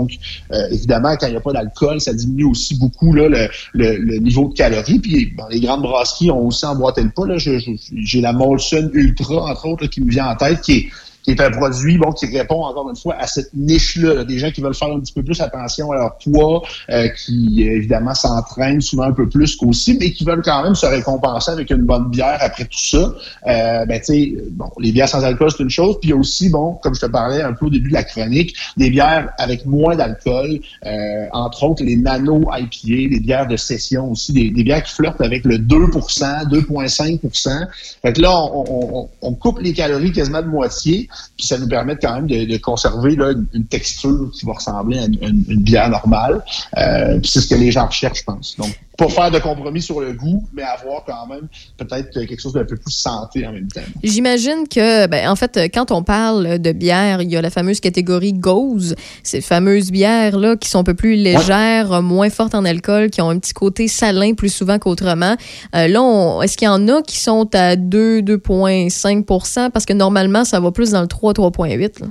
euh, évidemment, quand il n'y a pas d'alcool, ça diminue aussi beaucoup le, niveau de calories. Puis, les grandes brasseries ont aussi emboîté le pas. J'ai la Molson Ultra, entre autres, qui me vient en tête, qui est qui est un produit bon qui répond encore une fois à cette niche-là, là. des gens qui veulent faire un petit peu plus attention à leur poids, euh, qui évidemment s'entraînent souvent un peu plus qu'aussi, mais qui veulent quand même se récompenser avec une bonne bière après tout ça. Euh, ben tu sais, bon, les bières sans alcool c'est une chose, puis aussi bon, comme je te parlais un peu au début de la chronique, des bières avec moins d'alcool, euh, entre autres les nano IPA, des bières de session aussi, des, bières qui flirtent avec le 2%, 2,5%. Fait que là, on- on- on coupe les calories quasiment de moitié, puis ça nous permet quand même de, de conserver là, une, texture qui va ressembler à une, une- une bière normale. Euh, c'est ce que les gens recherchent, je pense. Donc, pas faire de compromis sur le goût, mais avoir quand même peut-être quelque chose d'un peu plus santé en même temps. J'imagine que, ben, en fait, quand on parle de bière, il y a la fameuse catégorie Gose, ces fameuses bières-là qui sont un peu plus légères, moins fortes en alcool, qui ont un petit côté salin plus souvent qu'autrement. Euh, là, est-ce qu'il y en a qui sont à 2, 2,5% Parce que normalement, ça va plus dans le 3, 3,8. là.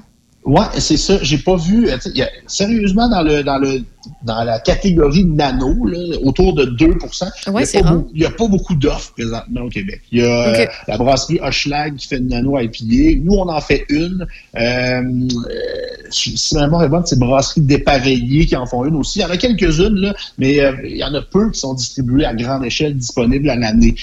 Ouais, c'est ça. J'ai pas vu. euh, y a- sérieusement, dans le dans le dans la catégorie nano, là, autour de 2 Ouais, il n'y a, pas beaucoup- il y a pas beaucoup d'offres présentement au Québec. Il y a euh, la brasserie Hochelag qui fait une nano IPA. Nous, on en fait une. Euh, euh, si ma mémoire c'est Brasserie Dépareillée qui en font une aussi. Il y en a quelques-unes, là, mais euh, il y en a peu qui sont distribuées à grande échelle, disponibles à l'année.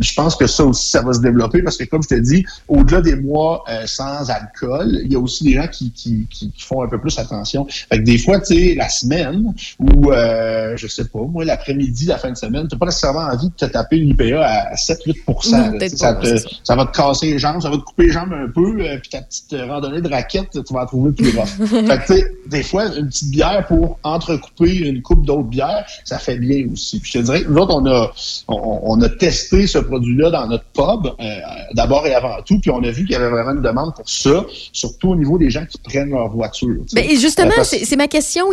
Je pense que ça aussi, ça va se développer parce que, comme je te dis, au-delà des mois sans alcool, il y a aussi des gens qui, qui, qui- qui font un peu plus attention. Fait que des fois, tu sais, la semaine ou, euh, je sais pas, moi, l'après-midi, la fin de semaine, tu pas nécessairement envie de te taper une IPA à 7-8 Non, là. peut-être Tu sais, ça, ça. va te casser les jambes, ça va te couper les jambes un peu, euh, puis ta petite randonnée de raquette, tu vas en trouver plus rough. <laughs> fait que, tu sais, des fois, une petite bière pour entrecouper une coupe d'autres bières, ça fait bien aussi. Puis je te dirais que nous autres, on a, on, on a testé ce produit-là dans notre pub, euh, d'abord et avant tout, puis on a vu qu'il y avait vraiment une demande pour ça, surtout au niveau des gens qui prennent leur voiture. Ben, et justement, Euh, c'est ma question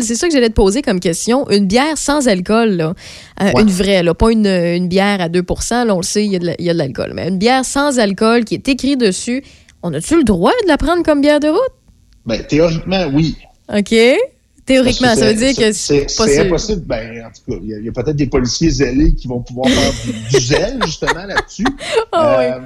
C'est ça que j'allais te poser comme question. Une bière sans alcool, là. Euh, Ouais. une vraie, là. pas une, une bière à 2 là, on le sait, il y a de l'alcool. Mais une bière sans alcool qui est écrit dessus On a-tu le droit de la prendre comme bière de route? Ben, théoriquement, oui. OK. Théoriquement, ça veut dire que c'est impossible. Ben, en tout cas, il y a, peut-être des policiers zélés qui vont pouvoir faire du, du zèle, justement, là-dessus. <laughs> Ah Euh,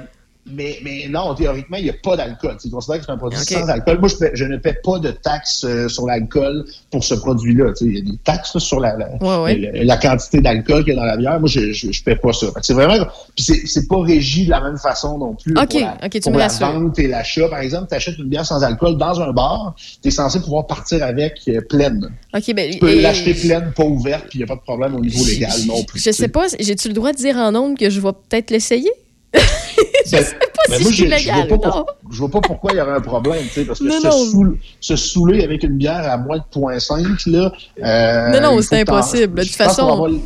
mais, mais non, théoriquement, il n'y a pas d'alcool. C'est considéré que c'est un produit sans alcool. Moi, je, je ne paie pas de taxes euh, sur l'alcool pour ce produit-là. Il y a des taxes là, sur la, la, Ouais, ouais. la- la quantité d'alcool qu'il y a dans la bière. Moi, je ne paie pas ça. C'est vraiment. Puis c'est- pas régi de la même façon non plus. Ok, pour la, ok, tu pour la vente et l'achat. Par exemple, tu achètes une bière sans alcool dans un bar, tu es censé pouvoir partir avec euh, pleine. OK, ben. Tu peux et- l'acheter pleine, pas ouverte, puis il n'y a pas de problème au niveau légal non plus. Je sais pas, j'ai-tu le droit de dire en nombre que je vais peut-être l'essayer? Ben, ben si moi, je, je vois pas non. pour- je vois pas pourquoi il y aurait un problème, tu sais, parce que Non, se, non. saoul- se saouler avec une bière à moins de 0.5, là. euh, Non, non, c'est impossible. De je toute façon-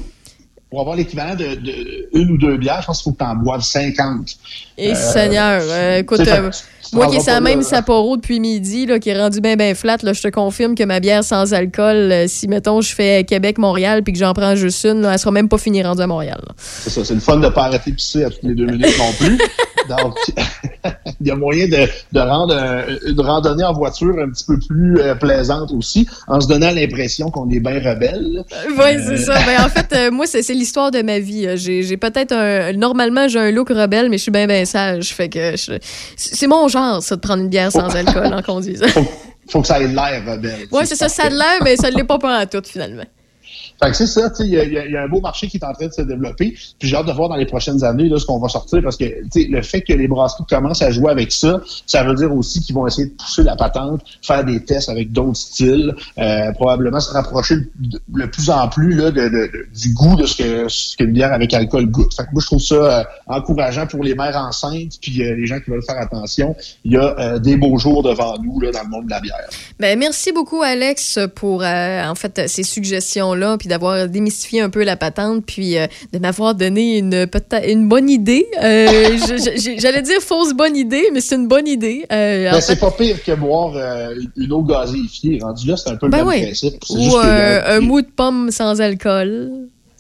Pour avoir, l'équivalent de, de une ou deux bières, je pense qu'il faut que tu en boives 50. Et Euh, Seigneur, euh, écoute, c'est euh, moi qui est la même. Sapporo depuis midi, là, qui est rendu bien bien flat, là, je te confirme que ma bière sans alcool, euh, si mettons je fais Québec-Montréal puis que j'en prends juste une, là, elle sera même pas finie rendue à Montréal. C'est ça, c'est le fun de pas arrêter de pisser à toutes les deux minutes non plus. <laughs> Donc, <laughs> il y a moyen de, de rendre un- une randonnée en voiture un petit peu plus euh, plaisante aussi, en se donnant l'impression qu'on est bien rebelle. Oui, c'est ça. Ben, en <laughs> fait, euh, moi, c'est l'histoire de ma vie. Euh, J'ai peut-être un. Normalement, j'ai un look rebelle, mais je suis bien, bien sage. Fait que je- c'est mon genre, ça, de prendre une bière sans alcool en conduisant. <laughs> Faut que ça ait l'air rebelle. Ouais, c'est ça, ça a de l'air, mais ça ne l'est pas pas en tout, finalement. Fait que c'est ça, il y, y y a un beau marché qui est en train de se développer. Puis j'ai hâte de voir dans les prochaines années là, ce qu'on va sortir parce que le fait que les brasseries commencent à jouer avec ça, ça veut dire aussi qu'ils vont essayer de pousser la patente, faire des tests avec d'autres styles, euh, probablement se rapprocher de, le plus en plus là, de, de- du goût de ce que ce qu'une bière avec alcool goûte. Fait que moi je trouve ça euh, encourageant pour les mères enceintes puis euh, les gens qui veulent faire attention. Il y a euh, des beaux jours devant nous là, dans le monde de la bière. Ben, merci beaucoup, Alex, pour en fait ces suggestions-là, puis d'avoir démystifié un peu la patente, puis euh, de m'avoir donné une, bonne idée. Euh, J'allais dire fausse bonne idée, mais c'est une bonne idée. Euh, en Ben, c'est pas pire que boire euh, une eau gazéifiée. Rendu là, c'est un peu le Ben même oui. principe. Ou juste un mou de pomme sans alcool.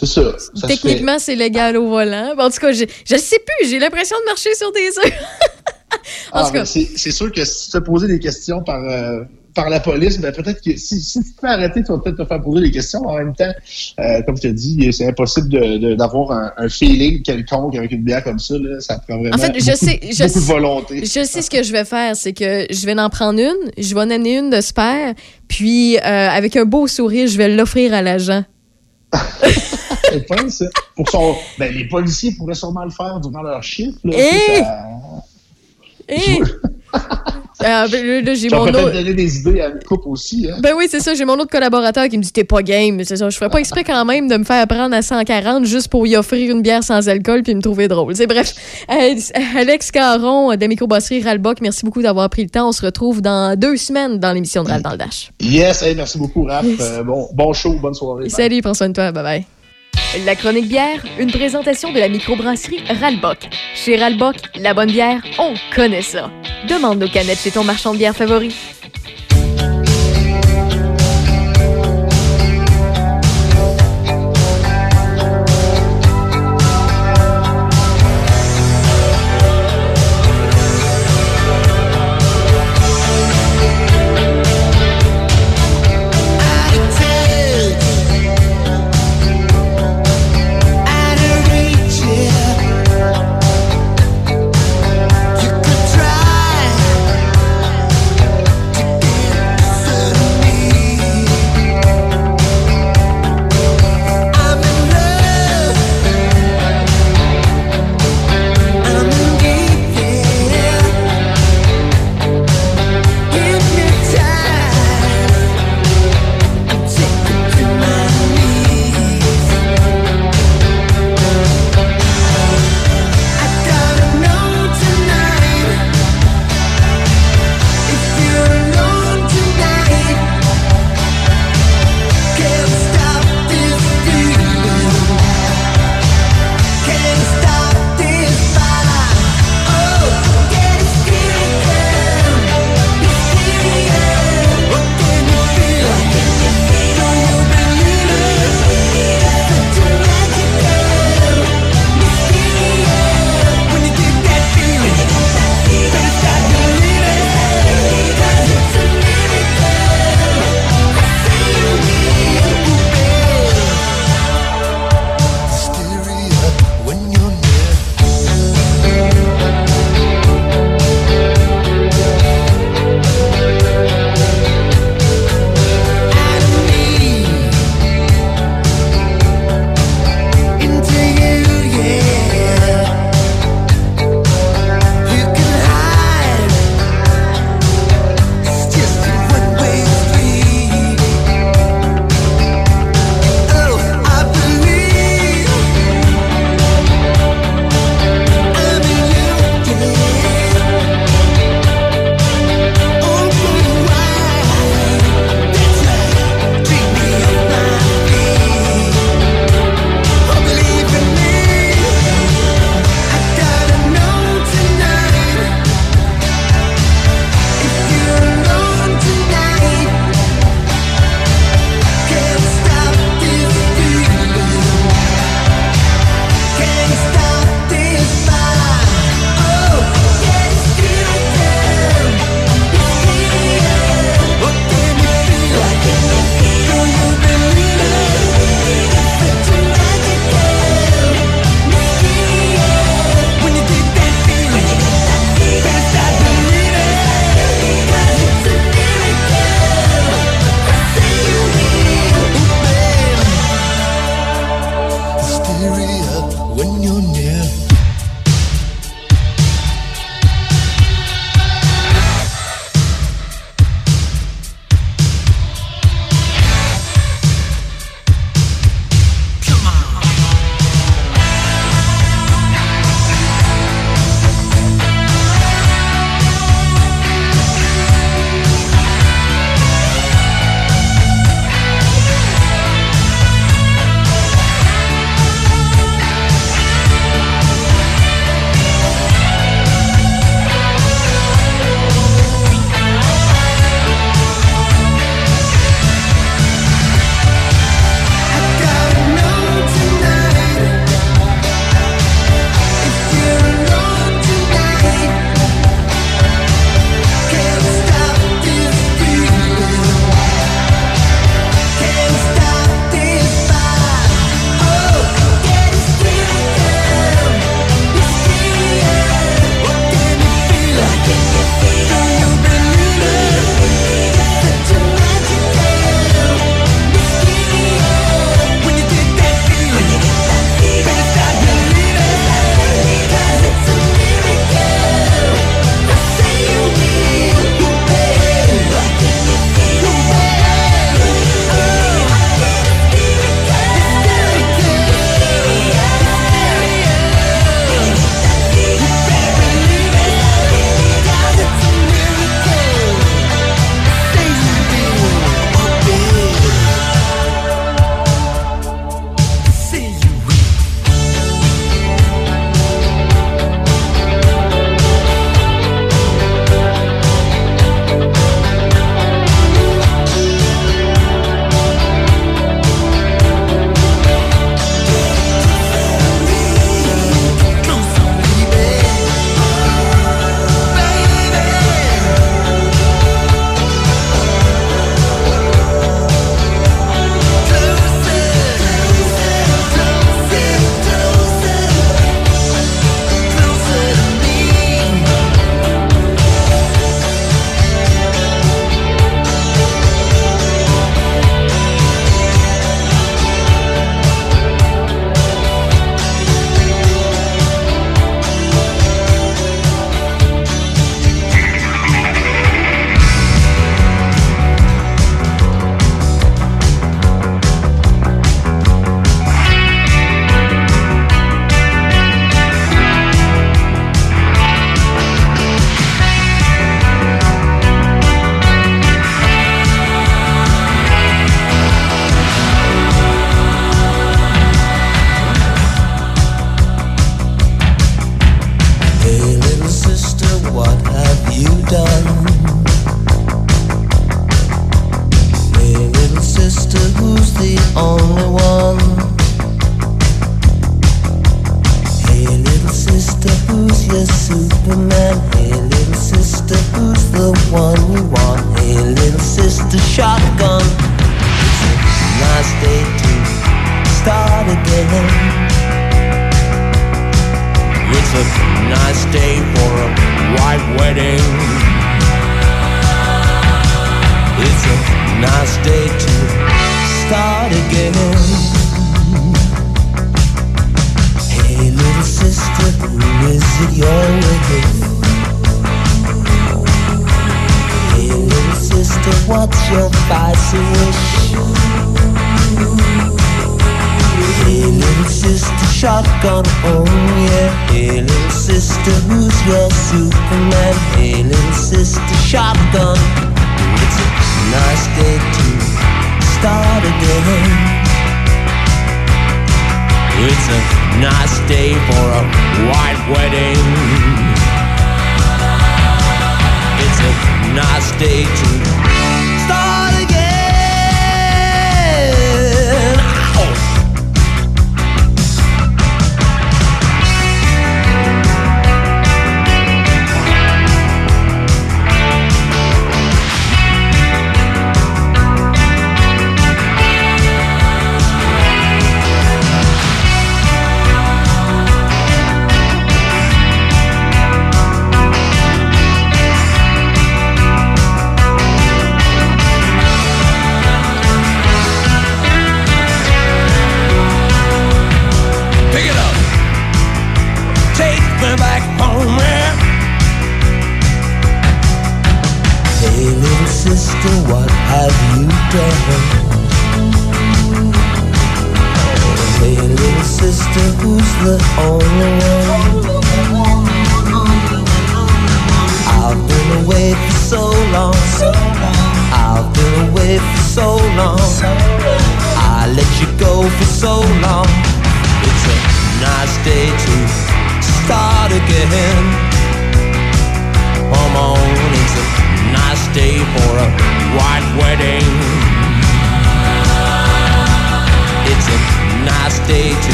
C'est ça. Techniquement, c'est légal au volant. En tout cas, je ne sais plus. J'ai l'impression de marcher sur des œufs. <laughs> en Ah, tout cas. c'est sûr que si tu te poser des questions par, euh, par la police, ben peut-être que si, si tu te fais arrêter, tu vas peut-être te faire poser des questions. En même temps, euh, comme je te dis, c'est impossible d'avoir un, un feeling quelconque avec une bière comme ça. Là. Ça prend vraiment En fait, je beaucoup, sais, je beaucoup de volonté. Je sais ce que je vais faire, c'est que je vais en prendre une, je vais en amener une de spare, puis euh, avec un beau sourire, je vais l'offrir à l'agent. <laughs> Pense, ça. Pour son, ben, les policiers pourraient sûrement le faire durant leur chiffre. Là! Ça- Et Ah, ben, là, j'ai mon autre. donner des idées à une coupe aussi. Hein? Ben oui, c'est ça, j'ai mon autre collaborateur qui me dit T'es pas game. C'est ça, je ferais pas exprès quand même de me faire prendre à 140 juste pour y offrir une bière sans alcool puis me trouver drôle. C'est bref. Euh, Alex Caron de la microbrasserie Ralbock, merci beaucoup d'avoir pris le temps. On se retrouve dans deux semaines dans l'émission de Ral dans le Dash. Yes, hey, merci beaucoup, Raph. Yes. Euh, bon, bon show, bonne soirée. Salut, prends soin de toi. Bye bye. La chronique bière, une présentation de la microbrasserie Ralbock. Chez Ralbock, la bonne bière, on connaît ça. Demande nos canettes chez ton marchand de bière favori.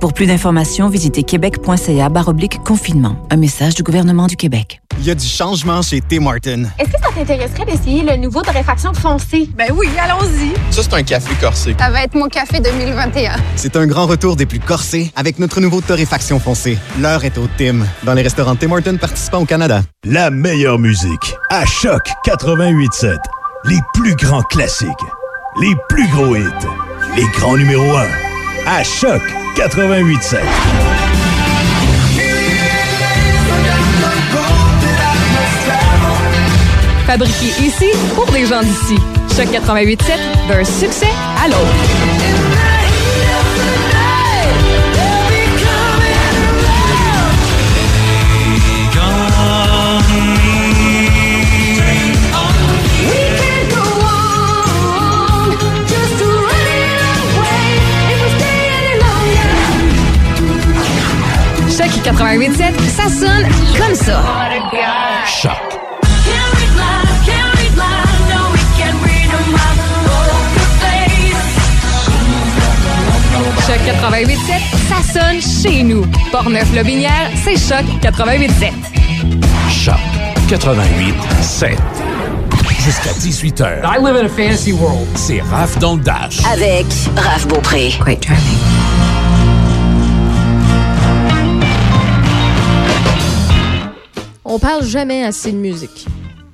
Pour plus d'informations, visitez québec.ca baroblique confinement. Un message du gouvernement du Québec. Il y a du changement chez Tim Martin. Est-ce que ça t'intéresserait d'essayer le nouveau torréfaction foncé? Ben oui, allons-y. Ça, c'est un café corsé. Ça va être mon café 2021. C'est un grand retour des plus corsés avec notre nouveau torréfaction foncé. L'heure est au Tim, dans les restaurants Tim Martin participants au Canada. La meilleure musique à Choc 88.7. Les plus grands classiques. Les plus gros hits. Les grands numéros 1. À Choc 88.7. Fabriqué ici pour des gens d'ici. Choc 88.7, d'un succès à l'autre. Choc 88.7, ça sonne comme ça. Choc. Choc 88.7, ça sonne chez nous. Portneuf-Lobinière, c'est Choc 88.7. Choc 88 7. Jusqu'à 18h. I live in a fantasy world. C'est Raph dans le Dash. Avec Raph Beaupré. Quite charming. On parle jamais assez de musique.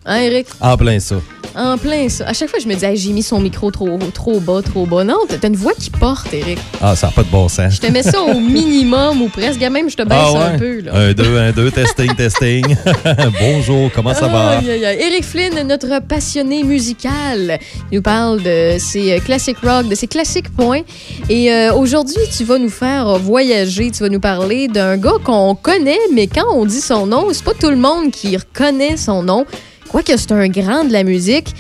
Hein, Eric? En plein ça. En plein ça. À chaque fois, je me dis, Hey, j'ai mis son micro trop, trop bas, trop bas. Non, t'as une voix qui porte, Eric. Ah, ça n'a pas de bon sens. Je te mets ça au minimum ou presque. Même, je te baisse Ah ouais? un peu. Là. Un, deux, un, deux, testing, testing. <laughs> Bonjour, comment ça va? Aïe, aïe, aïe. Eric Flynn, notre passionné musical, il nous parle de ses euh, classiques rock, de ses classiques points. Et euh, aujourd'hui, tu vas nous faire voyager. Tu vas nous parler d'un gars qu'on connaît, mais quand on dit son nom, c'est pas tout le monde qui reconnaît son nom. Quoique c'est un grand de la musique,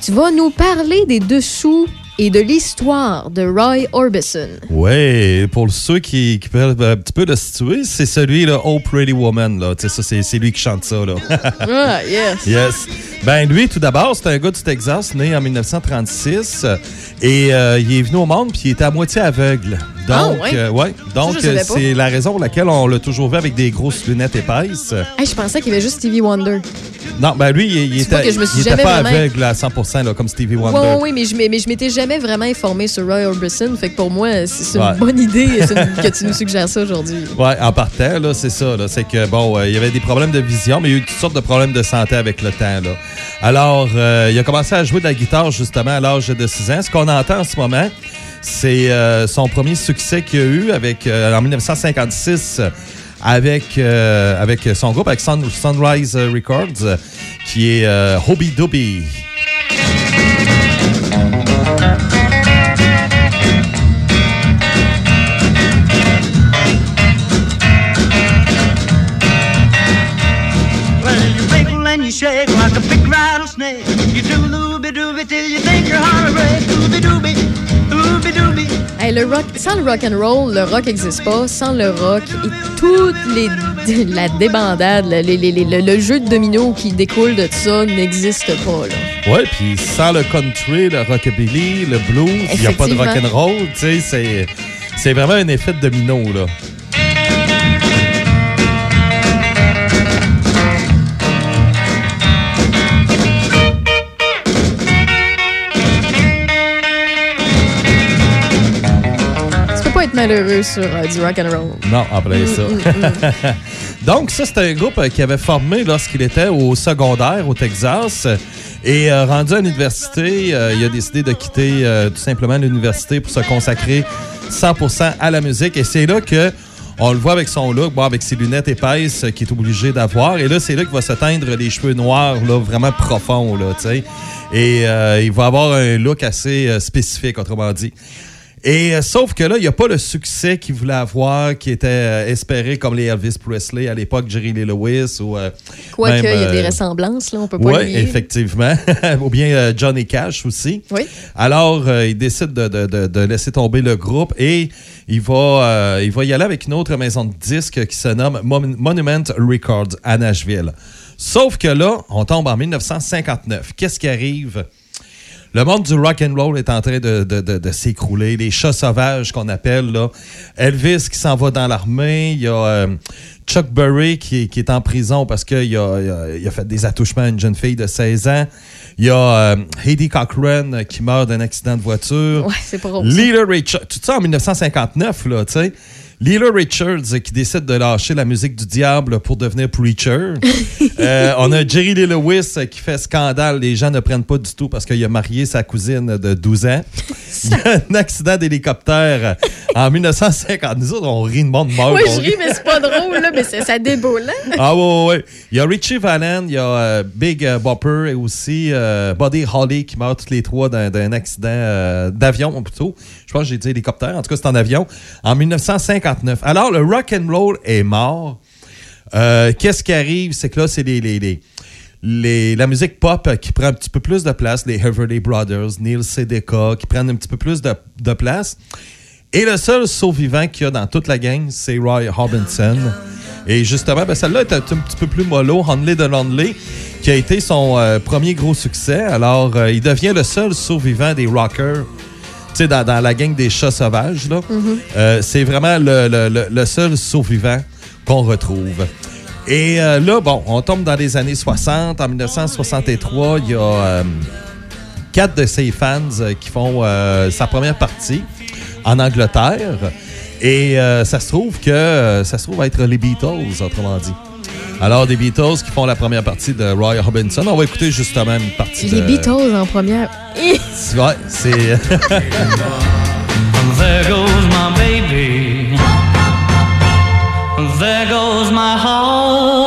tu vas nous parler des dessous et de l'histoire de Roy Orbison. Oui, pour ceux qui, qui peuvent un petit peu le situer, c'est celui, là, Oh Pretty Woman. Là. Tu sais, ça, c'est, lui qui chante ça. Là. <laughs> Ah, yes. <laughs> Yes. Ben lui, tout d'abord, c'est un gars du Texas, né en 1936. euh, Et euh, il est venu au monde, puis il était à moitié aveugle. Donc, Ah, ouais? euh, ouais. Donc euh, pas. c'est la raison pour laquelle on l'a toujours vu avec des grosses lunettes épaisses. Hey, je pensais qu'il y avait juste Stevie Wonder. Non, ben lui, il, était, que je me suis il était jamais pas vraiment- aveugle à 100 là, comme Stevie Wonder. Oui, oui, mais je m'ai- mais je m'étais jamais vraiment informée sur Roy Orbison. Fait que pour moi, c'est Ouais. une bonne idée une- <laughs> que tu nous suggères ça aujourd'hui. Ouais, en partant, là, c'est ça. C'est que, bon, euh, il y avait des problèmes de vision, mais il y a eu toutes sortes de problèmes de santé avec le temps. Là. Alors, euh, il a commencé à jouer de la guitare, justement, à l'âge de 6 ans. Ce qu'on entend en ce moment, c'est euh, son premier succès qu'il a eu avec, euh, en 1956 euh, avec, son groupe, avec Sun- Sunrise Records, qui est Hobby Dooby. Well, you wiggle and you shake like a big rattlesnake. You do looby dooby till you think your heart will break. Dooby dooby, dooby dooby. Hey, le rock, sans le rock and roll, le rock n'existe pas. Sans le rock et toute les, <laughs> la débandade, le, les- les- les- le- le jeu de domino qui découle de ça n'existe pas. Là. Ouais, puis sans le country, le rockabilly, le blues, il n'y a pas de tu sais, c'est, c'est vraiment un effet de domino, là. Malheureux sur euh, du rock and roll. Non, en plein ça. mm, <laughs> Donc, ça, c'était un groupe euh, qui avait formé lorsqu'il était au secondaire au Texas. Et euh, rendu à l'université, euh, il a décidé de quitter tout simplement l'université pour se consacrer 100% à la musique. Et c'est là que on le voit avec son look, bon, avec ses lunettes épaisses qu'il est obligé d'avoir. Et là, c'est là qu'il va se teindre les cheveux noirs, là, vraiment profonds, là, tu sais. Et euh, il va avoir un look assez euh, spécifique, autrement dit. Et euh, sauf que là, il n'y a pas le succès qu'il voulait avoir, qui était euh, espéré comme les Elvis Presley à l'époque, Jerry Lee Lewis ou. euh, Quoique, il y a des euh, ressemblances, là, on peut pas le oui, effectivement. <laughs> Ou bien Johnny Cash aussi. Oui. Alors, il décide de, de- de- de laisser tomber le groupe et il va, il va y aller avec une autre maison de disques qui se nomme Mon- Monument Records à Nashville. Sauf que là, on tombe en 1959. Qu'est-ce qui arrive? Le monde du rock and roll est en train de, de- de- de s'écrouler. Les chats sauvages qu'on appelle là. Elvis qui s'en va dans l'armée. Il y a euh, Chuck Berry qui, est- qui est en prison parce qu'il a, il a- fait des attouchements à une jeune fille de 16 ans. Il y a euh, Heidi Cochran qui meurt d'un accident de voiture. Ouais, c'est. Lila Richards. Tout ça en 1959, là, tu sais. Lila Richards qui décide de lâcher la musique du diable pour devenir preacher. <laughs> Euh, on a Jerry Lee Lewis qui fait scandale. Les gens ne prennent pas du tout parce qu'il a marié sa cousine de 12 ans. <laughs> Il y a un accident d'hélicoptère en 1950. Nous autres, on rit de monde mort. Oui, je ris, mais c'est pas drôle, là, mais ça déboule. hein? ah ouais, ouais, ouais. Il y a Richie Valens, il y a euh, Big euh, Bopper et aussi euh, Buddy Holly qui meurent tous les trois d'un accident d'avion plutôt. Je pense que j'ai dit hélicoptère, en tout cas c'est en avion, en 1959. Alors le rock and roll est mort. Euh, Qu'est-ce qui arrive, c'est que là c'est les, les, les, la musique pop qui prend un petit peu plus de place, les Everly Brothers, Neil Sedaka qui prennent un petit peu plus de, de place. Et le seul survivant qu'il y a dans toute la gang, c'est Roy Harbinson. Et justement, ben, celle-là est un, petit peu plus mollo, Only the Lonely, qui a été son euh, premier gros succès. Alors, euh, il devient le seul survivant des rockers, dans, la gang des chats sauvages. Euh, c'est vraiment le, seul survivant qu'on retrouve. Et euh, là, bon, on tombe dans les années 60. En 1963, il y a euh, quatre de ses fans qui font sa première partie en Angleterre. Et ça se trouve que ça se trouve être les Beatles, autrement dit. Alors, des Beatles qui font la première partie de Roy Robinson. On va écouter justement une partie Les de... Beatles en première. Ouais, c'est... <laughs> There goes my baby. There goes my heart.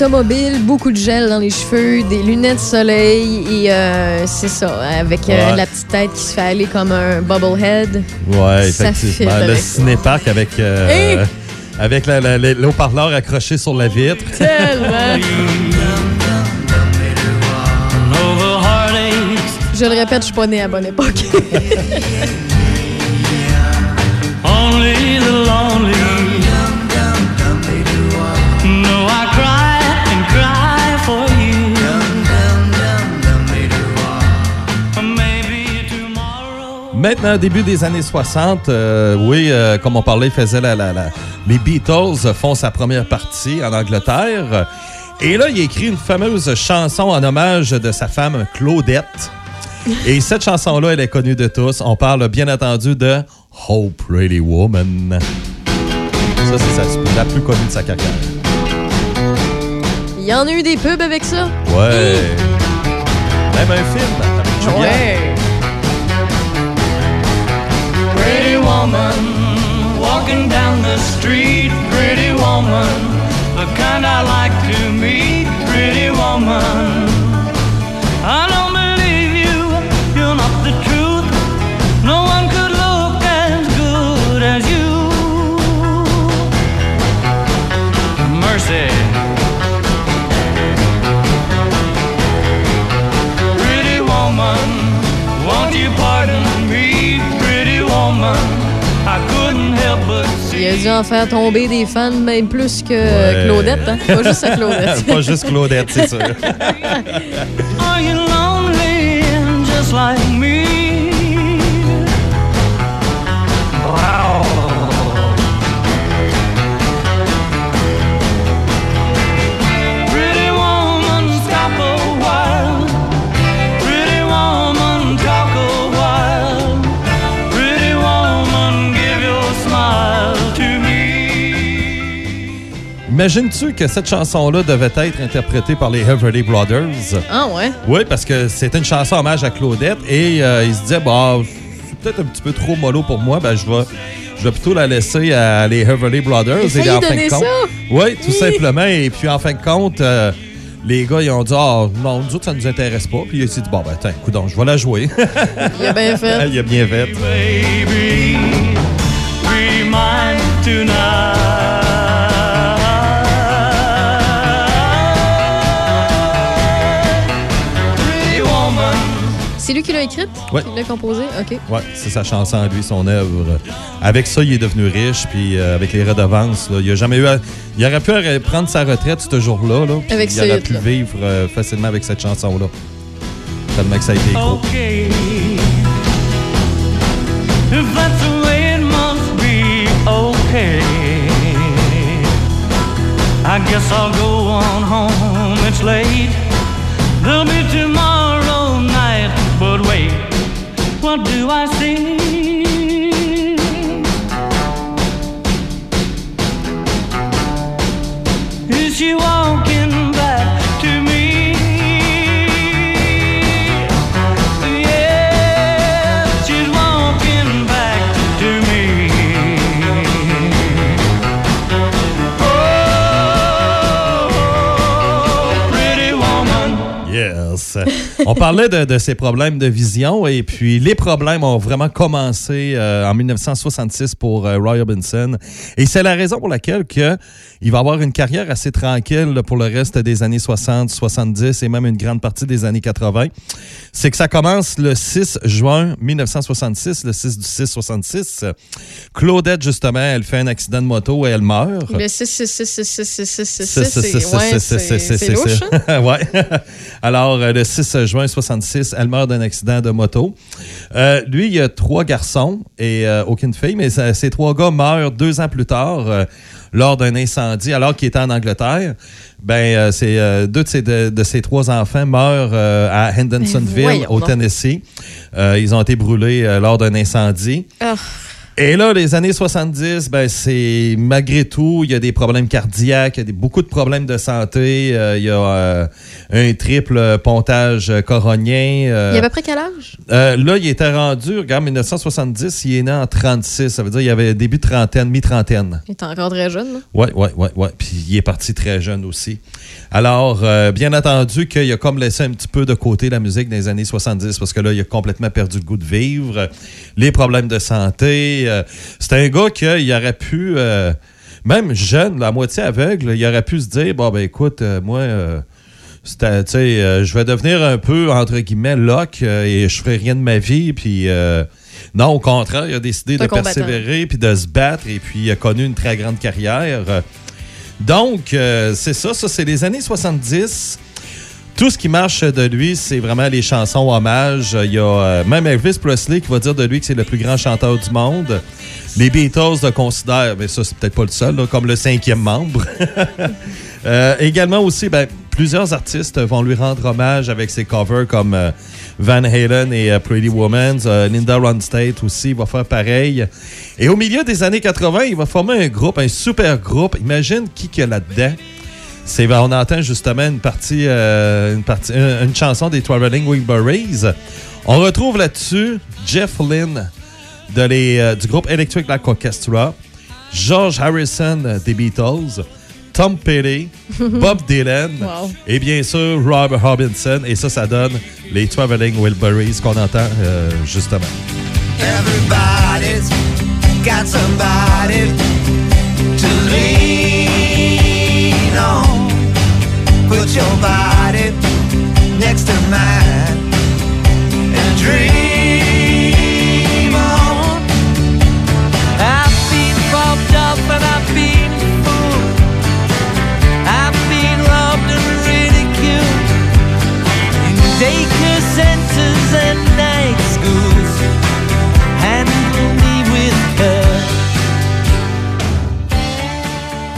Automobile, beaucoup de gel dans les cheveux, des lunettes de soleil et euh, c'est ça, avec euh, Ouais. la petite tête qui se fait aller comme un bubblehead. Ouais, Ça effectivement. fit Le cinéparc avec, euh, Hey! avec l'eau-parleur accroché sur la vitre. <laughs> Tellement. Je le répète, je suis pas née à la bonne époque. <laughs> Maintenant, début des années 60, euh, oui, euh, comme on parlait, faisait la, la- la- les Beatles font sa première partie en Angleterre. Et là, il écrit une fameuse chanson en hommage de sa femme Claudette. Et cette chanson-là, elle est connue de tous. On parle bien entendu de Oh Pretty Woman. Ça, c'est la plus connue de sa carrière. Il y en a eu des pubs avec ça? Ouais. Même un film avec Julia. Ouais. Pretty woman, walking down the street. Pretty woman, the kind I like to meet. Pretty woman, Il a dû en faire tomber des fans, même plus que Ouais. Claudette. Hein? Pas juste à Claudette. <laughs> Pas juste Claudette, c'est sûr. Imagines-tu que cette chanson-là devait être interprétée par les Everly Brothers? Ah ouais? Oui, parce que c'était une chanson hommage à Claudette et euh, il se disait, bah, c'est peut-être un petit peu trop mollo pour moi, ben, je vais, je vais plutôt la laisser à les Everly Brothers. Failli en fin de compte, ça? Oui, tout simplement. Et puis, en fin de compte, euh, les gars, ils ont dit, ah, non, nous autres, ça nous intéresse pas. Puis, il s'est dit, bon, ben, attends, écoute, je vais la jouer. Il a bien <laughs> fait. il a bien fait. C'est lui qui l'a écrite? Ouais. Qui l'a composée? OK. Ouais, c'est sa chanson lui, son œuvre. Avec ça, il est devenu riche, puis euh, avec les redevances, là, il a jamais eu. à- il aurait pu prendre sa retraite ce jour-là, là, puis Avec il aurait pu là. vivre euh, facilement avec cette chanson-là. Tellement que ça a été gros. Okay. If that's the way it must be, okay. I guess I'll go on home. It's late. There'll be tomorrow Yes. On parlait de, de ces problèmes de vision et puis les problèmes ont vraiment commencé euh, en 1966 pour euh, Roy Orbison. Et c'est la raison pour laquelle que il va avoir une carrière assez tranquille là, pour le reste des années 60, 70 et même une grande partie des années 80. C'est que ça commence le 6 juin 1966, le 6 du 6 66. Claudette, justement, elle fait un accident de moto et elle meurt. Le 6, 6, 6, 6, 6, 6, 6, 6, C'est- ouais, louche, hein? Alors, euh, le 6 juin 66, elle meurt d'un accident de moto. Euh, lui, il y a trois garçons et euh, aucune fille, mais ces trois gars meurent deux ans plus tard euh, lors d'un incendie, alors qu'il était en Angleterre. Ben, euh, c'est euh, deux de ces, de, de ces trois enfants meurent euh, à Hendersonville, Ben, au. Tennessee. Euh, ils ont été brûlés euh, lors d'un incendie. Ah. Et là, les années 70, ben, c'est malgré tout, il y a des problèmes cardiaques, il y a des- beaucoup de problèmes de santé, euh, il y a euh, un triple pontage coronien. euh, Il y a à peu près quel âge? là, il était rendu, regarde, 1970, il est né en 36, ça veut dire qu'il avait début trentaine, mi-trentaine. Il est encore très jeune. là. Oui, oui, oui, oui. Puis il est parti très jeune aussi. Alors, bien entendu qu'il a comme laissé un petit peu de côté la musique dans les années 70 parce que là, il a complètement perdu le goût de vivre, les problèmes de santé. Euh, c'est un gars qui aurait pu, euh, même jeune, la moitié aveugle, il aurait pu se dire, bon, ben écoute, euh, moi... euh, c'était, tu sais, je vais devenir un peu, entre guillemets, loc euh, et je ferai rien de ma vie. Puis, non, au contraire, il a décidé de combattant. persévérer puis de se battre et puis il a connu une très grande carrière. Donc, c'est ça, ça, c'est les années 70. Tout ce qui marche de lui, c'est vraiment les chansons hommages. Il y a euh, même Elvis Presley qui va dire de lui que c'est le plus grand chanteur du monde. Les Beatles le considèrent, mais ça, c'est peut-être pas le seul, comme le cinquième membre. <laughs> Euh, également aussi, ben, plusieurs artistes vont lui rendre hommage avec ses covers comme euh, Van Halen et Pretty Woman. Linda Ronstadt aussi va faire pareil. Et au milieu des années 80, il va former un groupe, un super groupe. Imagine qui a là-dedans. C'est, on entend justement une partie, euh, une, partie une, une chanson des Traveling Wilburys. On retrouve là-dessus Jeff Lynne de les, euh, du groupe Electric Light Orchestra, George Harrison des Beatles, Tom Petty, <laughs> Bob Dylan Wow. et bien sûr Robert Robinson. Et ça, ça donne les Traveling Wilburys qu'on entend euh, justement. Everybody's got somebody Put your body next to mine. And dream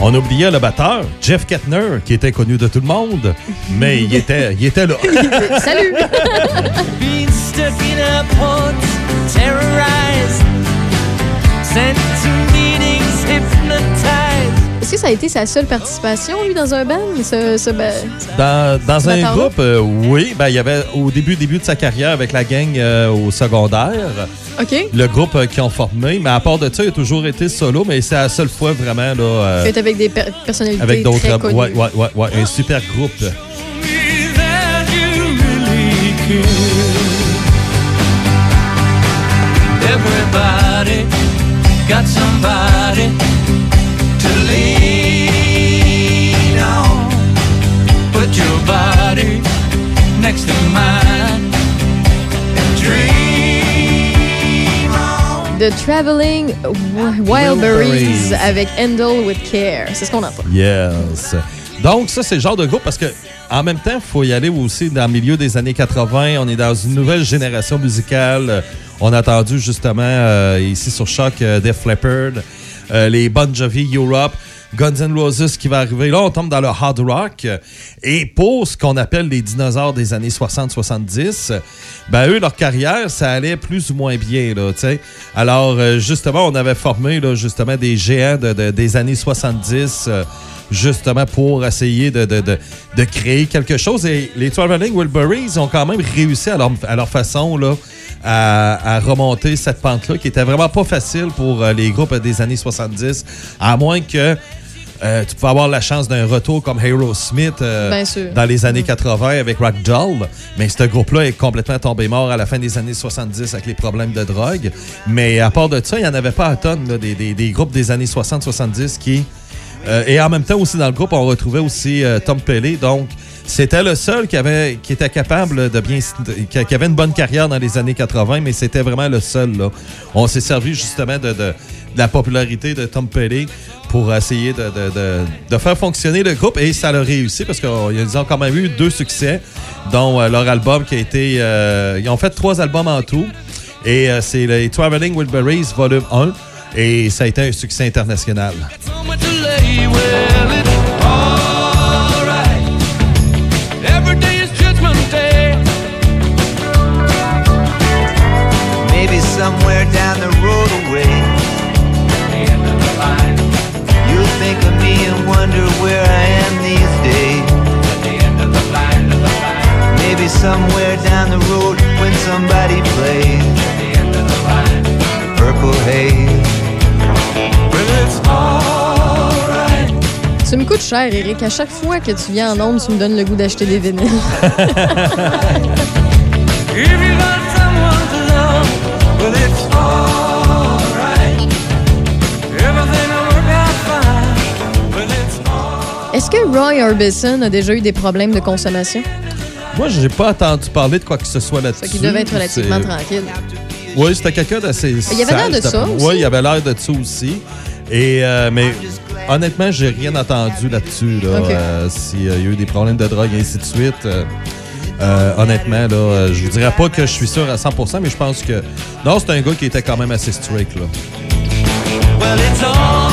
On oubliait le batteur, Jeff Kettner, qui était connu de tout le monde, mais il était, il était là. <laughs> Salut! Est-ce que ça a été sa seule participation, lui, dans un band? Ce, ce ba- Dans, dans Ce un groupe, euh, oui, ben, il y avait au début, début de sa carrière avec la gang euh, au secondaire, OK. le groupe euh, qu'ils ont formé, mais à part de ça, il a toujours été solo, mais c'est la seule fois vraiment là, euh, Fait avec des per- personnalités avec d'autres. très connues. Ouais, ouais, ouais, ouais, un super groupe. That you really care. Everybody got somebody next to mine. The Traveling Wi- Wildberries avec Handle with Care. C'est ce qu'on entend. Yes. Donc, ça, c'est le genre de groupe parce que en même temps, il faut y aller aussi dans le milieu des années 80. On est dans une nouvelle génération musicale. On a entendu justement euh, ici sur Choc euh, Def Leppard, euh, les Bon Jovi Europe, Guns N' Roses qui va arriver. Là, on tombe dans le hard rock. Et pour ce qu'on appelle les dinosaures des années 60-70, ben eux, leur carrière, ça allait plus ou moins bien. Là. Alors, euh, justement, on avait formé là, justement des géants de- de- des années 70. euh, justement pour essayer de, créer quelque chose. Et les Traveling Wilburys ont quand même réussi à leur, à leur façon là, à, à remonter cette pente-là, qui était vraiment pas facile pour euh, les groupes des années 70, à moins que Euh, tu pouvais avoir la chance d'un retour comme Aerosmith euh, Bien sûr. dans les années 80 avec Rock Doll. Mais ce groupe-là est complètement tombé mort à la fin des années 70 avec les problèmes de drogue. Mais à part de ça, il n'y en avait pas à tonnes, là, des, des- des groupes des années 60-70 qui. euh, et en même temps, aussi dans le groupe, on retrouvait aussi euh, Tom Pelé. Donc, c'était le seul qui, avait, qui était capable de bien. qui, qui avait une bonne carrière dans les années 80, mais c'était vraiment le seul. Là. On s'est servi justement de, de- la popularité de Tom Pelé pour essayer de, de- de- faire fonctionner le groupe et ça l'a réussi parce qu'ils ont quand même eu deux succès, dont euh, leur album qui a été. euh, ils ont fait trois albums en tout et euh, c'est les Traveling Wilburys Volume 1 et ça a été un succès international. Wonder where I am these days. Maybe somewhere down the road when somebody plays Purple Haze. Well, it's alright. Tu me coûtes cher, Eric. À chaque fois que tu viens en ondes, tu me donnes le goût d'acheter des vinyles. <laughs> If you got someone to love, well, it's alright. Est-ce que Roy Orbison a déjà eu des problèmes de consommation? Moi, j'ai pas entendu parler de quoi que ce soit là-dessus. Qu'il devait être relativement tranquille. Oui, c'était quelqu'un d'assez. Il avait l'air de ça aussi. Oui, il avait l'air de ça aussi. Et, euh, mais honnêtement, j'ai rien entendu là-dessus. Là, euh, S'il y a eu des problèmes de drogue et ainsi de suite. euh, euh, honnêtement, là, euh, je vous dirais pas que je suis sûr à 100%, mais je pense que. Non, c'est un gars qui était quand même assez strict. Là. Well, it's.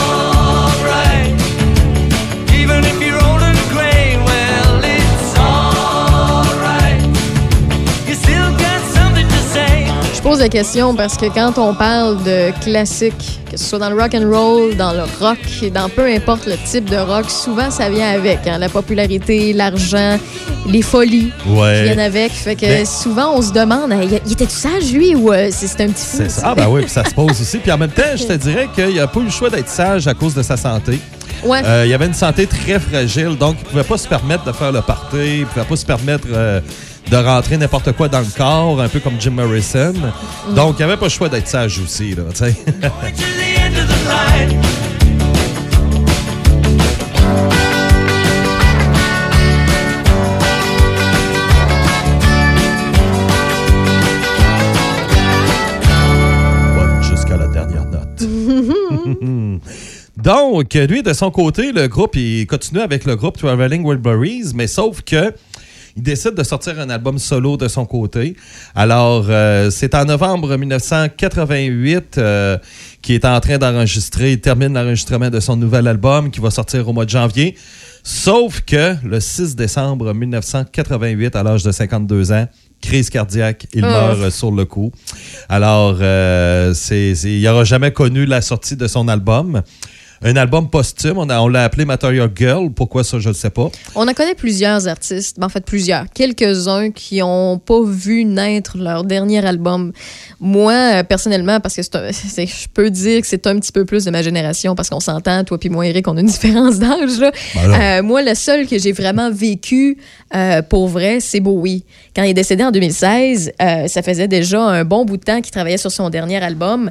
Pose la question parce que quand on parle de classique, que ce soit dans le rock and roll, dans le rock, dans peu importe le type de rock, souvent ça vient avec hein, la popularité, l'argent, les folies Ouais. qui viennent avec. Fait que Mais- souvent on se demande, il était-tu sage lui ou euh, c'est un petit fou? Ça. Ah, ben oui, puis ça se <laughs> pose aussi. Puis en même temps, je te dirais qu'il a pas eu le choix d'être sage à cause de sa santé. Ouais. Euh, il avait une santé très fragile, donc il pouvait pas se permettre de faire le party, il pouvait pas se permettre euh, de rentrer n'importe quoi dans le corps, un peu comme Jim Morrison. Donc, il avait pas le choix d'être sage aussi, là, tu sais. <laughs> Bonne jusqu'à la dernière note. <laughs> Donc, lui, de son côté, le groupe, il continue avec le groupe Traveling Wilburys, mais sauf que il décide de sortir un album solo de son côté. Alors, euh, c'est en novembre 1988 euh, qu'il est en train d'enregistrer, il termine l'enregistrement de son nouvel album qui va sortir au mois de janvier. Sauf que le 6 décembre 1988, à l'âge de 52 ans, crise cardiaque, il Oh. meurt sur le coup. Alors, euh, c'est- il n'aura jamais connu la sortie de son album. Un album posthume, on, a- on l'a appelé Material Girl. Pourquoi ça, je ne sais pas. On en connaît plusieurs artistes, en fait plusieurs, quelques-uns qui n'ont pas vu naître leur dernier album. Moi, euh, personnellement, parce que c'est un- <laughs> c'est- je peux dire que c'est un petit peu plus de ma génération, parce qu'on s'entend, toi puis moi, Eric, on a une <laughs> différence d'âge. là. Ben. Euh, moi, le seul que j'ai vraiment vécu euh, pour vrai, c'est Bowie. Quand il est décédé en 2016, euh, ça faisait déjà un bon bout de temps qu'il travaillait sur son dernier album.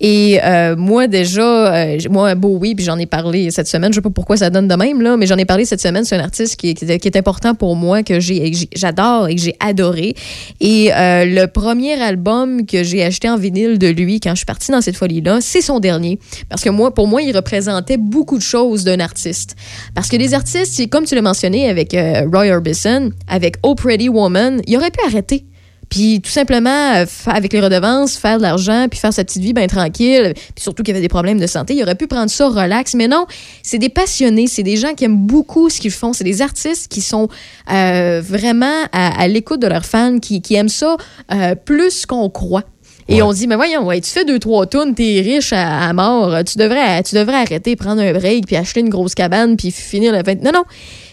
Et euh, moi, déjà, moi, Bowie, puis j'en ai parlé cette semaine, je sais pas pourquoi ça donne de même, là, mais j'en ai parlé cette semaine. C'est un artiste qui, est- important pour moi, que j'adore et que j'ai adoré. Et le premier album que j'ai acheté en vinyle de lui quand je suis partie dans cette folie-là, c'est son dernier. Parce que moi, pour moi, il représentait beaucoup de choses d'un artiste. Parce que les artistes, comme tu l'as mentionné avec Roy Orbison, avec Oh Pretty Woman, il aurait pu arrêter. Puis tout simplement, euh, avec les redevances, faire de l'argent, puis faire sa petite vie bien tranquille. Puis surtout qu'il y avait des problèmes de santé, il aurait pu prendre ça relax. Mais non, c'est des passionnés, c'est des gens qui aiment beaucoup ce qu'ils font. C'est des artistes qui sont euh, vraiment à, à l'écoute de leurs fans, qui, qui aiment ça euh, plus qu'on croit. Et on dit, mais voyons, ouais, tu fais deux, trois tonnes, t'es riche à, à mort, tu devrais, tu devrais arrêter, prendre un break, puis acheter une grosse cabane, puis finir la fin. Non, non,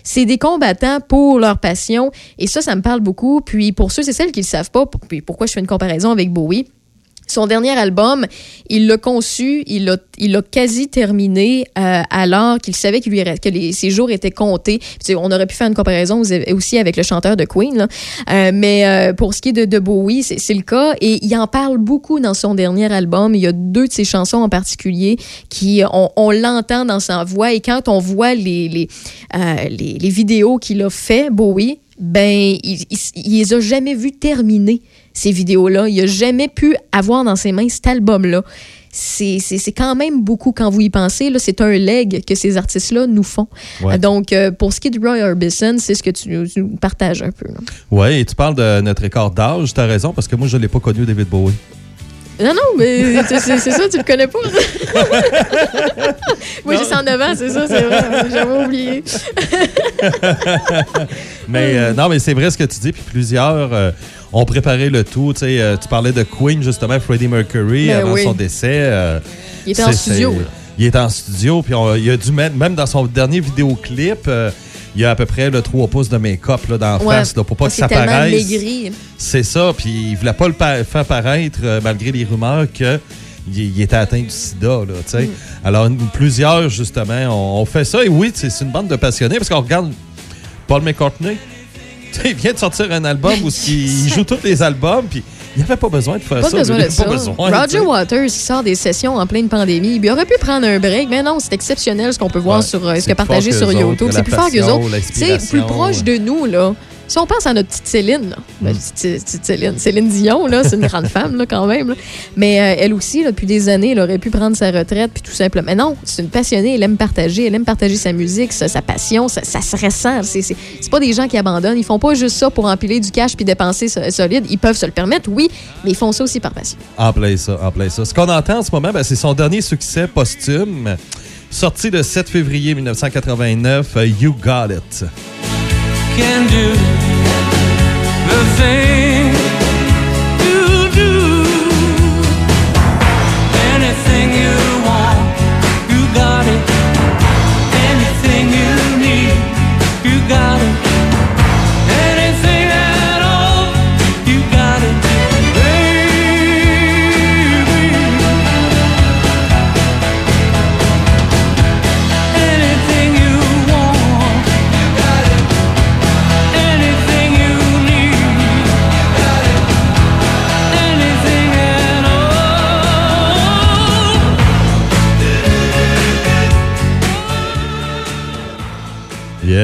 c'est des combattants pour leur passion, et ça, ça me parle beaucoup. Puis pour ceux et celles qui ne savent pas, puis pourquoi je fais une comparaison avec Bowie, Son dernier album, il l'a conçu, il l'a, quasi terminé euh, alors qu'il savait que les, ses jours étaient comptés. On aurait pu faire une comparaison aussi- avec le chanteur de Queen. Euh, mais euh, pour ce qui est de, Bowie, c'est, le cas. Et il en parle beaucoup dans son dernier album. Il y a deux de ses chansons en particulier qui, on, l'entend dans sa voix. Et quand on voit les, les, vidéos qu'il a fait, Bowie, ben, il, il, les a jamais vues terminer, ces vidéos-là. Il a jamais pu avoir dans ses mains cet album-là. C'est c'est- c'est quand même beaucoup quand vous y pensez. là. C'est un leg que ces artistes-là nous font. Ouais. Donc, euh, pour ce qui est de Roy Orbison, c'est ce que tu, nous- partages un peu. Ouais, et tu parles de notre écart d'âge, tu as raison, parce que moi, je ne l'ai pas connu, David Bowie. Non, non, mais <laughs> c'est ça, tu le connais pas. <laughs> Moi, j'ai 109 ans, c'est ça, c'est vrai. J'avais oublié. <laughs> Mais euh, non, mais c'est vrai ce que tu dis, puis plusieurs euh, ont préparé le tout. Tu sais, euh, tu parlais de Queen, justement, Freddie Mercury, Ben avant oui. son décès. euh, Il était en studio. Il est en studio, puis on- il a dû mettre, même dans son dernier vidéoclip, euh, il y a à peu près le 3 pouces de make-up là, dans la Ouais, face, là, pour pas que c'est ça tellement paraisse. maigri. C'est ça, puis il voulait pas le pa- faire paraître, euh, malgré les rumeurs, que il, il était atteint du sida. Là, tu sais. Mm. Alors, plusieurs, justement, on, on fait ça. Et oui, c'est c'est une bande de passionnés, parce qu'on regarde Paul McCartney. <laughs> Il vient de sortir un album où il joue tous les albums, puis il n'y avait pas besoin de faire Pas ça. besoin de ça. pas besoin, tu Roger. Waters qui sort des sessions en pleine pandémie. Il aurait pu prendre un break, mais non, c'est exceptionnel ce qu'on peut voir Ouais, sur euh, ce que partagé sur YouTube. C'est plus fort que passion, autres. C'est plus proche de nous, là. Si on pense à notre petite Céline, là, Mm. ben, petite, petite Céline, Céline Dion, là, c'est une <laughs> grande femme là, quand même. là. Mais euh, elle aussi, là, depuis des années, elle aurait pu prendre sa retraite, puis tout simplement. Mais non, c'est une passionnée, elle aime partager, elle aime partager sa musique, sa, sa passion, ça, ça se ressent. C'est, pas des gens qui abandonnent, ils font pas juste ça pour empiler du cash puis dépenser so- solide. Ils peuvent se le permettre, oui, mais ils font ça aussi par passion. En plein ça, en plein ça. Ce qu'on entend en ce moment, ben, c'est son dernier succès posthume, sorti le 7 février 1989, euh, You Got It. Can do the thing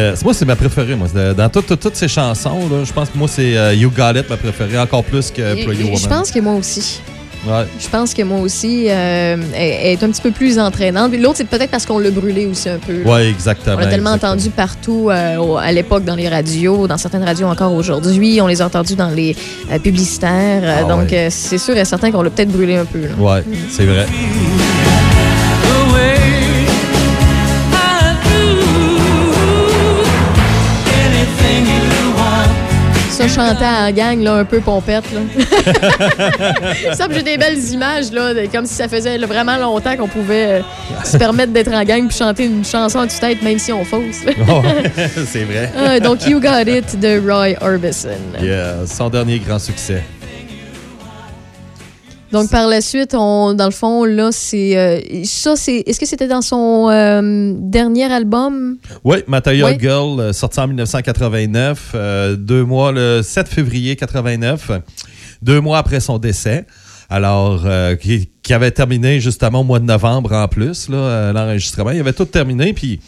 Yes. Moi, c'est ma préférée. Moi. Dans toutes- toutes- toutes ces chansons, je pense que moi, c'est euh, You Got It, ma préférée, encore plus que Your et Je Woman. pense que moi aussi. Ouais. Je pense que moi aussi, euh, elle, est un petit peu plus entraînante. L'autre, c'est peut-être parce qu'on l'a brûlé aussi un peu. Ouais, exactement. On l'a tellement exactement. entendu partout euh, à l'époque dans les radios, dans certaines radios encore aujourd'hui. On les a entendus dans les euh, publicitaires. Euh, Ah donc, ouais. euh, c'est sûr et certain qu'on l'a peut-être brûlé un peu. là. Ouais, c'est vrai. Ça chantait en gang, là, un peu pompette. Là. <laughs> ça, j'ai des belles images, là, de- comme si ça faisait là, vraiment longtemps qu'on pouvait euh, se permettre d'être en gang puis chanter une chanson à tue-tête, même si on fausse. Oh, <laughs> c'est vrai. Ah, donc, You Got It de Roy Orbison. Yeah, son dernier grand succès. Donc, par la suite, on, dans le fond, là, c'est. euh, ça, c'est. Est-ce que c'était dans son euh, dernier album? Oui, Oui. Girl, euh, sorti en 1989, euh, deux mois, le 7 février 89, deux mois après son décès. Alors, qui, qui avait terminé justement au mois de novembre en plus, là, l'enregistrement. Il avait tout terminé, puis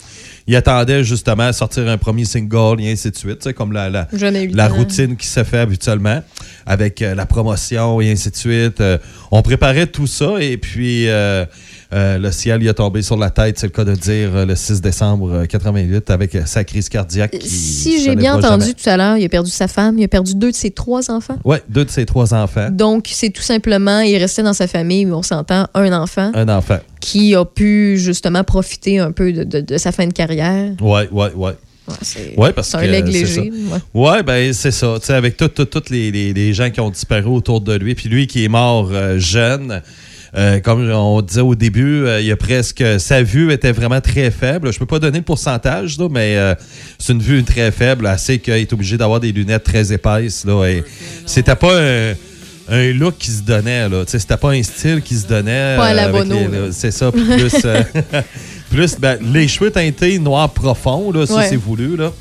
il attendait justement à sortir un premier single et ainsi de suite, comme la, la, routine qui se fait habituellement, avec euh, la promotion et ainsi de suite. Euh, on préparait tout ça et puis euh, le ciel y a tombé sur la tête, c'est le cas de dire, euh, le 6 décembre euh, 88 avec euh, sa crise cardiaque. Qui Si j'ai bien entendu jamais. tout à l'heure, il a perdu sa femme, il a perdu deux de ses trois enfants. Ouais, deux de ses trois enfants. Donc, c'est tout simplement, il restait dans sa famille, on s'entend, un enfant Un enfant. qui a pu justement profiter un peu de, de- de sa fin de carrière. Ouais, ouais. c'est Ouais, c'est un leg léger, ça. ouais. Ben c'est ça. Tu sais, avec tous les, les- les gens qui ont disparu autour de lui, puis lui qui est mort euh, jeune. Euh, comme on disait au début, euh, il y a presque sa vue était vraiment très faible. Je peux pas donner le pourcentage, là, mais euh, c'est une vue très faible, assez qu'il est obligé d'avoir des lunettes très épaisses. Là, et c'était pas un, un look qui se donnait. là. C'était pas un style qui se donnait. Pas à la Bono. C'est ça. Plus, <laughs> plus ben, les cheveux teintés noir profond, là, ça Ouais. c'est voulu. Là.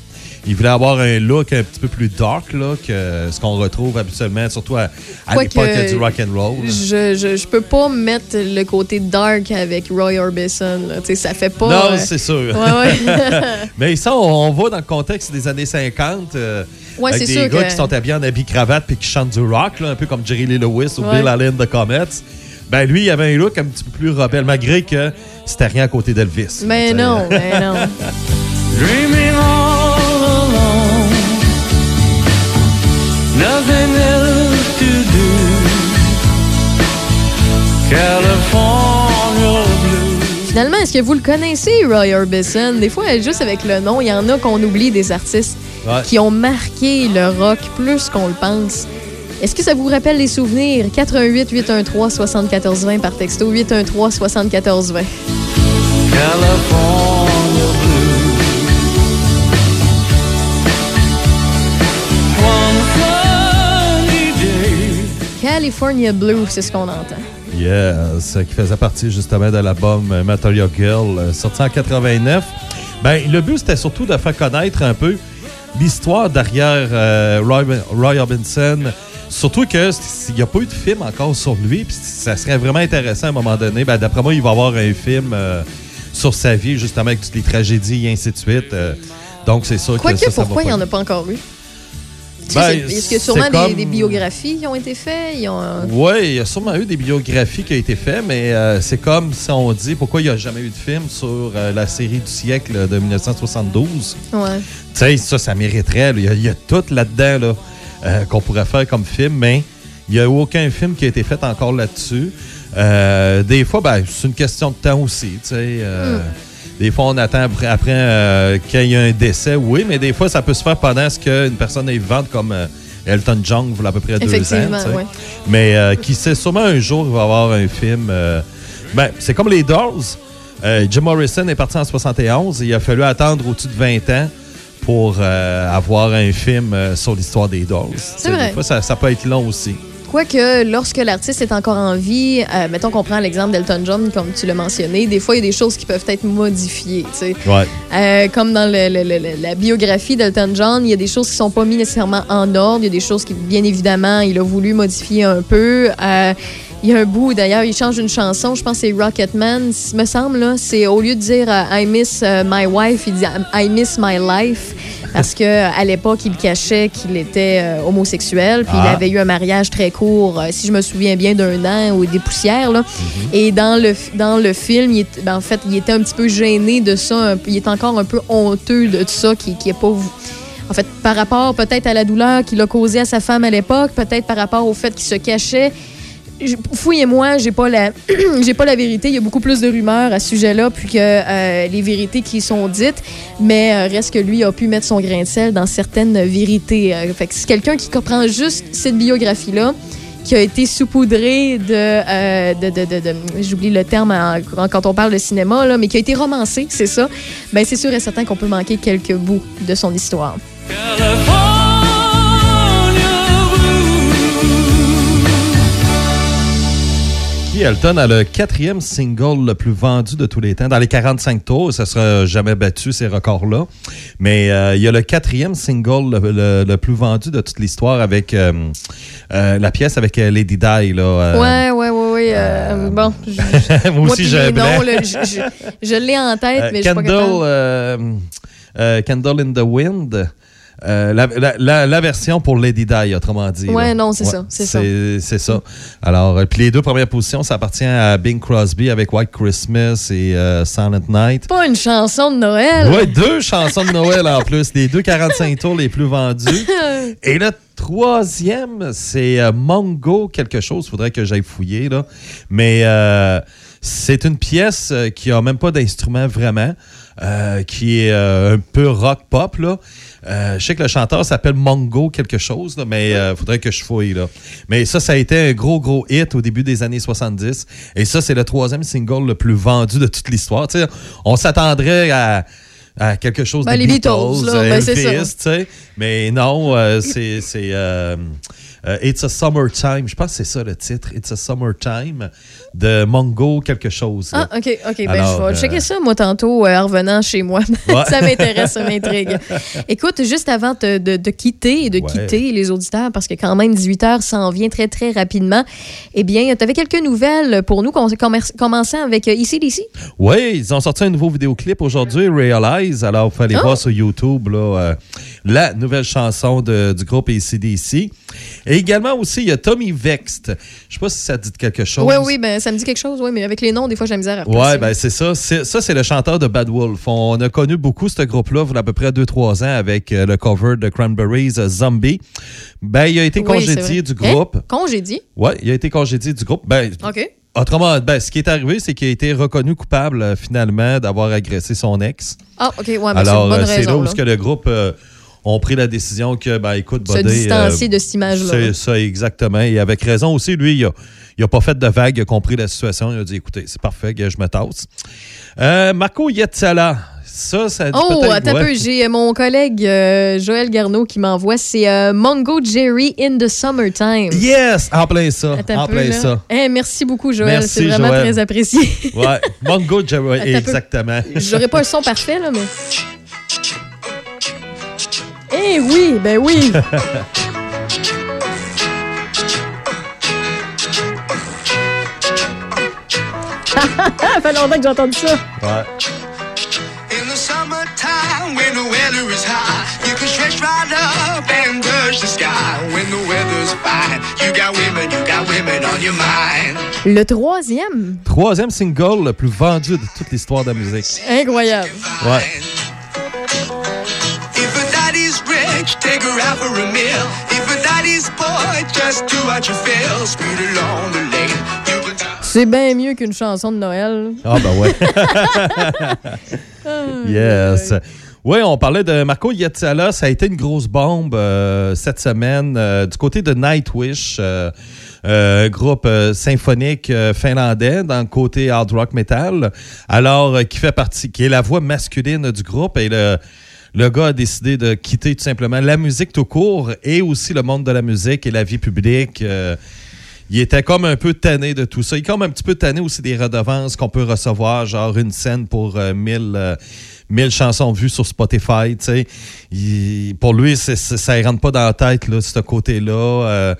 Il voulait avoir un look un petit peu plus dark là, que ce qu'on retrouve habituellement, surtout à, à l'époque du rock and roll. Je, je, je peux pas mettre le côté dark avec Roy Orbison. là. Ça fait pas. Non, euh, c'est sûr. Ouais, ouais. <laughs> <laughs> Mais ça, on, on va dans le contexte des années 50. euh, Ouais, avec des sûr gars que- qui sont habillés en habit cravate puis qui chantent du rock, là, un peu comme Jerry Lee Lewis ou. Bill Allen de Comets. Ben lui, il avait un look un petit peu plus rebelle, malgré que c'était rien à côté d'Elvis. Mais non, mais non. <laughs> nothing else to do. California blue. Finalement, est-ce que vous le connaissez, Roy Orbison? Des fois, juste avec le nom, il y en a qu'on oublie des artistes Ouais. qui ont marqué le rock plus qu'on le pense. Est-ce que ça vous rappelle les souvenirs? 88 813 7420 par texto 813 7420. California California Blue, c'est ce qu'on entend. Yes, qui faisait partie justement de l'album euh, Material Girl, euh, sorti en 89. Ben, le but, c'était surtout de faire connaître un peu l'histoire derrière euh, Roy, Roy Orbison. Surtout qu'il n'y a pas eu de film encore sur lui. puis ça serait vraiment intéressant à un moment donné. Ben, D'après moi, il va y avoir un film euh, sur sa vie, justement, avec toutes les tragédies et ainsi de suite. Euh, donc, c'est sûr que Quoique, ça, pourquoi il n'y en a pas encore eu? Ben, Est-ce qu'il y a sûrement des, comme- des biographies qui ont été faites? Ils ont, Oui, il y a sûrement eu des biographies qui ont été faites, mais euh, c'est comme si on dit pourquoi il n'y a jamais eu de film sur euh, la série du siècle de 1972. Ouais. Tu sais, ça, ça mériterait. Il y, a- il y a tout là-dedans là, euh, qu'on pourrait faire comme film, mais il n'y a aucun film qui a été fait encore là-dessus. Des fois, ben, c'est une question de temps aussi. tu sais, euh, Des fois, on attend après, après, euh, qu'il y ait un décès, oui, mais des fois, ça peut se faire pendant ce qu'une personne est vivante, comme euh, Elton John, a à peu près deux ans. Effectivement, tu sais. ouais. Mais euh, qui sait, sûrement un jour, il va y avoir un film. euh, ben, c'est comme les Doors. Jim Morrison est parti en 71 et il a fallu attendre au-dessus de 20 ans pour avoir un film sur l'histoire des Doors. Sais, vrai. Des fois, ça, ça peut être long aussi. Quoique, lorsque l'artiste est encore en vie, euh, mettons qu'on prend l'exemple d'Elton John, comme tu l'as mentionné, des fois, il y a des choses qui peuvent être modifiées. tu sais. Ouais. Euh, comme dans le- le- le- la biographie d'Elton John, il y a des choses qui sont pas mises nécessairement en ordre. Il y a des choses qui, bien évidemment, il a voulu modifier un peu. Euh, il y a un bout, d'ailleurs, il change une chanson, je pense que c'est Rocketman, il me semble. C'est au lieu de dire euh, I miss my wife, il dit I miss my life. Parce que à l'époque, il cachait qu'il était euh, homosexuel, puis il Ah. avait eu un mariage très court, euh, si je me souviens bien, d'un an ou des poussières. Là. Et dans le, dans le film, il est- ben, en fait, il était un petit peu gêné de ça. un il est encore un peu honteux de ça, qui qui est pas. En fait, par rapport peut-être à la douleur qu'il a causée à sa femme à l'époque, peut-être par rapport au fait qu'il se cachait. Fouillez-moi, j'ai pas la <clears throat> j'ai pas la vérité. Il y a beaucoup plus de rumeurs à ce sujet-là puis que euh, les vérités qui sont dites, mais euh, reste que lui a pu mettre son grain de sel dans certaines vérités. Euh, fait que c'est quelqu'un qui comprend juste cette biographie-là qui a été saupoudrée de, euh, de, de, de- j'oublie le terme quand on parle de cinéma, là, mais qui a été romancée, c'est ça, ben c'est sûr et certain qu'on peut manquer quelques bouts de son histoire. Elton, a le quatrième single le plus vendu de tous les temps. Dans les 45 tours, ça ne sera jamais battu, ces records-là. Mais euh, il y a le quatrième single le, le- le plus vendu de toute l'histoire avec euh, euh, la pièce avec Lady Di. Là, ouais, ouais, euh, bon, <laughs> je- Moi aussi, là, je, je- je l'ai en tête, mais je suis pas in the Wind. Euh, la, la- la- la version pour Lady Di, autrement dit. Ouais, là. non, c'est ça, c'est ça. C'est ça. Alors, euh, puis les deux premières positions, ça appartient à Bing Crosby avec White Christmas et euh, Silent Night. Pas une chanson de Noël. Ouais, deux chansons de Noël en plus, les deux 45 tours les plus vendus. <laughs> Et le troisième, c'est euh, Mongo quelque chose. Faudrait que j'aille fouiller, là. Mais c'est une pièce qui a même pas d'instrument vraiment, qui est un peu rock pop, là. Euh, je sais que le chanteur s'appelle Mongo quelque chose, là, mais il faudrait que je fouille, là. Mais ça, ça a été un gros, gros hit au début des années 70. Et ça, c'est le troisième single le plus vendu de toute l'histoire. On s'attendrait à à quelque chose Ben, de les Beatles, là, ben, c'est Elvis, ça. Mais non, euh, c'est c'est, euh, euh, It's a Summertime. Je pense que c'est ça le titre. It's a Summertime de Mongo quelque chose. là. Ah, OK, OK. Ben, je vais euh, checker ça, moi, tantôt, euh, en revenant chez moi. <laughs> Ouais. ça m'intéresse, ça m'intrigue. <laughs> Écoute, juste avant de, de- de quitter et de Ouais. quitter les auditeurs, parce que quand même, 18 heures s'en vient très, très rapidement, eh bien, tu avais quelques nouvelles pour nous, commençant avec euh, Ici, d'ici. Oui, ils ont sorti un nouveau vidéoclip aujourd'hui, Realize. Alors, il fallait Ah. voir sur YouTube là, euh, la nouvelle chanson de- du groupe ACDC. Et également aussi, il y a Tommy Vext. Je sais pas si ça te dit quelque chose. Oui, oui, ben, ça me dit quelque chose, oui, mais avec les noms, des fois, j'ai la misère à replacer. ben c'est ça. Ça, c'est le chanteur de Bad Wolf. On a connu beaucoup ce groupe-là, il y a à peu près 2-3 ans, avec euh, le cover de Cranberries euh, Zombie. Ben, il a été Oui, congédié du groupe. Hein? Congédié? Ouais, il a été congédié du groupe. Ben, OK. Autrement, ben, ce qui est arrivé, c'est qu'il a été reconnu coupable euh, finalement d'avoir agressé son ex. Ah, OK, ouais, mais Alors, c'est là où là. ce que le groupe euh, ont pris la décision que, ben, écoute, Se Bodé, distancier de cette image-là. C'est ça, exactement. Et avec raison aussi, lui, il a, il a pas fait de vague, il a compris la situation. Il a dit, écoutez, c'est parfait, je me tasse. Euh, Marco Yetzala, ça, ça dit Oh, attends un ouais. peu, j'ai euh, mon collègue euh, Joël Garneau qui m'envoie, c'est euh, Mongo Jerry in the Summertime. Yes! En plein ça. Attends un en peu, plein là. ça. Eh, merci beaucoup, Joël. C'est vraiment Joël. très apprécié. Ouais, Mongo Jerry, Attends un exactement. J'aurais pas le son parfait, là, mais. Eh oui, ben oui. <laughs> Ça fait longtemps que j'ai entendu ça. Ouais. In the summertime, when the weather is high, you can stretch right up and touch the sky. When the weather's fine, you got women, you got women on your mind. Le troisième. Troisième single le plus vendu de toute l'histoire de la musique. Incroyable. Ouais. A meal. If a daddy's poor, just do what you feel. Speed along the lane. You can tell. C'est bien mieux qu'une chanson de Noël. Ah, ben ouais. <laughs> yes. Oui, on parlait de Marco Yetzala. Ça a été une grosse bombe euh, cette semaine euh, du côté de Nightwish, euh, euh, groupe euh, symphonique euh, finlandais dans le côté hard rock metal. Alors, euh, qui fait partie, qui est la voix masculine du groupe et le. Le gars a décidé de quitter tout simplement la musique tout court et aussi le monde de la musique et la vie publique. Euh, il était comme un peu tanné de tout ça. Il est comme un petit peu tanné aussi des redevances qu'on peut recevoir, genre une scène pour euh, 1000, euh, 1000 chansons vues sur Spotify. Il- pour lui, ça ne rentre pas dans la tête, ce côté-là. Euh,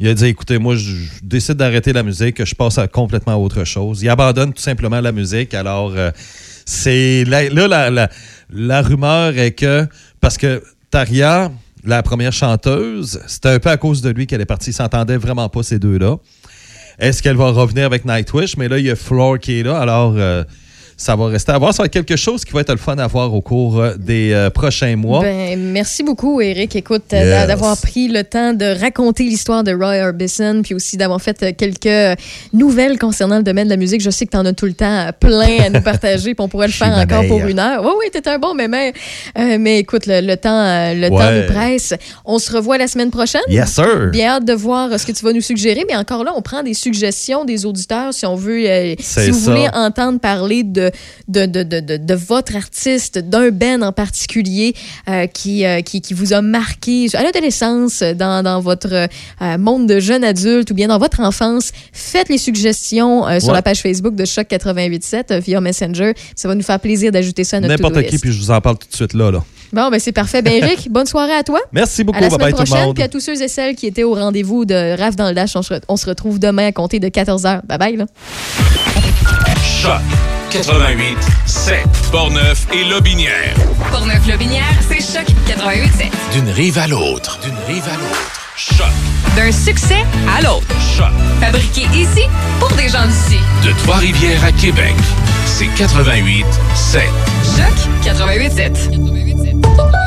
il a dit écoutez, moi, je décide d'arrêter la musique, je passe à complètement autre chose. Il abandonne tout simplement la musique. Alors, euh, c'est là, la rumeur est que, parce que Taria, la première chanteuse, c'était un peu à cause de lui qu'elle est partie. Ils s'entendaient vraiment pas, ces deux-là. Est-ce qu'elle va revenir avec Nightwish? Mais là, il y a Floor qui est là. Alors, euh, ça va rester à voir. Ça va être quelque chose qui va être le fun à voir au cours euh, des euh, prochains mois. Ben, merci beaucoup, Eric. Écoute, euh, Yes. d'avoir pris le temps de raconter l'histoire de Roy Orbison, puis aussi d'avoir fait quelques nouvelles concernant le domaine de la musique. Je sais que tu en as tout le temps plein à nous partager, puis on pourrait le <laughs> faire encore pour une heure. Oui, oui, t'es un bon mémé. Euh, mais écoute, le, le temps, le temps nous presse. On se revoit la semaine prochaine. Yes, sir. Bien hâte de voir ce que tu vas nous suggérer. Mais encore là, on prend des suggestions des auditeurs si on veut, euh, si vous ça. voulez entendre parler de, de, de, de, de, de votre artiste, d'un Ben en particulier euh, qui, euh, qui, qui vous a marqué à l'adolescence, dans, dans votre euh, monde de jeune adulte ou bien dans votre enfance, faites les suggestions euh, sur Ouais. la page Facebook de Choc 887 euh, via Messenger. Ça va nous faire plaisir d'ajouter ça à notre N'importe qui, list. puis je vous en parle tout de suite là. là. Bon, ben c'est parfait. Ben Eric, <laughs> bonne soirée à toi. Merci beaucoup. À la Bye semaine bye tout le prochaine. monde. Puis à tous ceux et celles qui étaient au rendez-vous de RAF dans le Dash, on se, re- on se retrouve demain à compter de 14h. Bye bye. Là. Choc 88 7 Portneuf et Lobinière. Portneuf-Lobinière, c'est Choc 88.7. D'une rive à l'autre. D'une rive à l'autre. Choc. D'un succès à l'autre. Choc. Fabriqué ici pour des gens d'ici. De Trois-Rivières à Québec. C'est 88 7. Choc 88.7.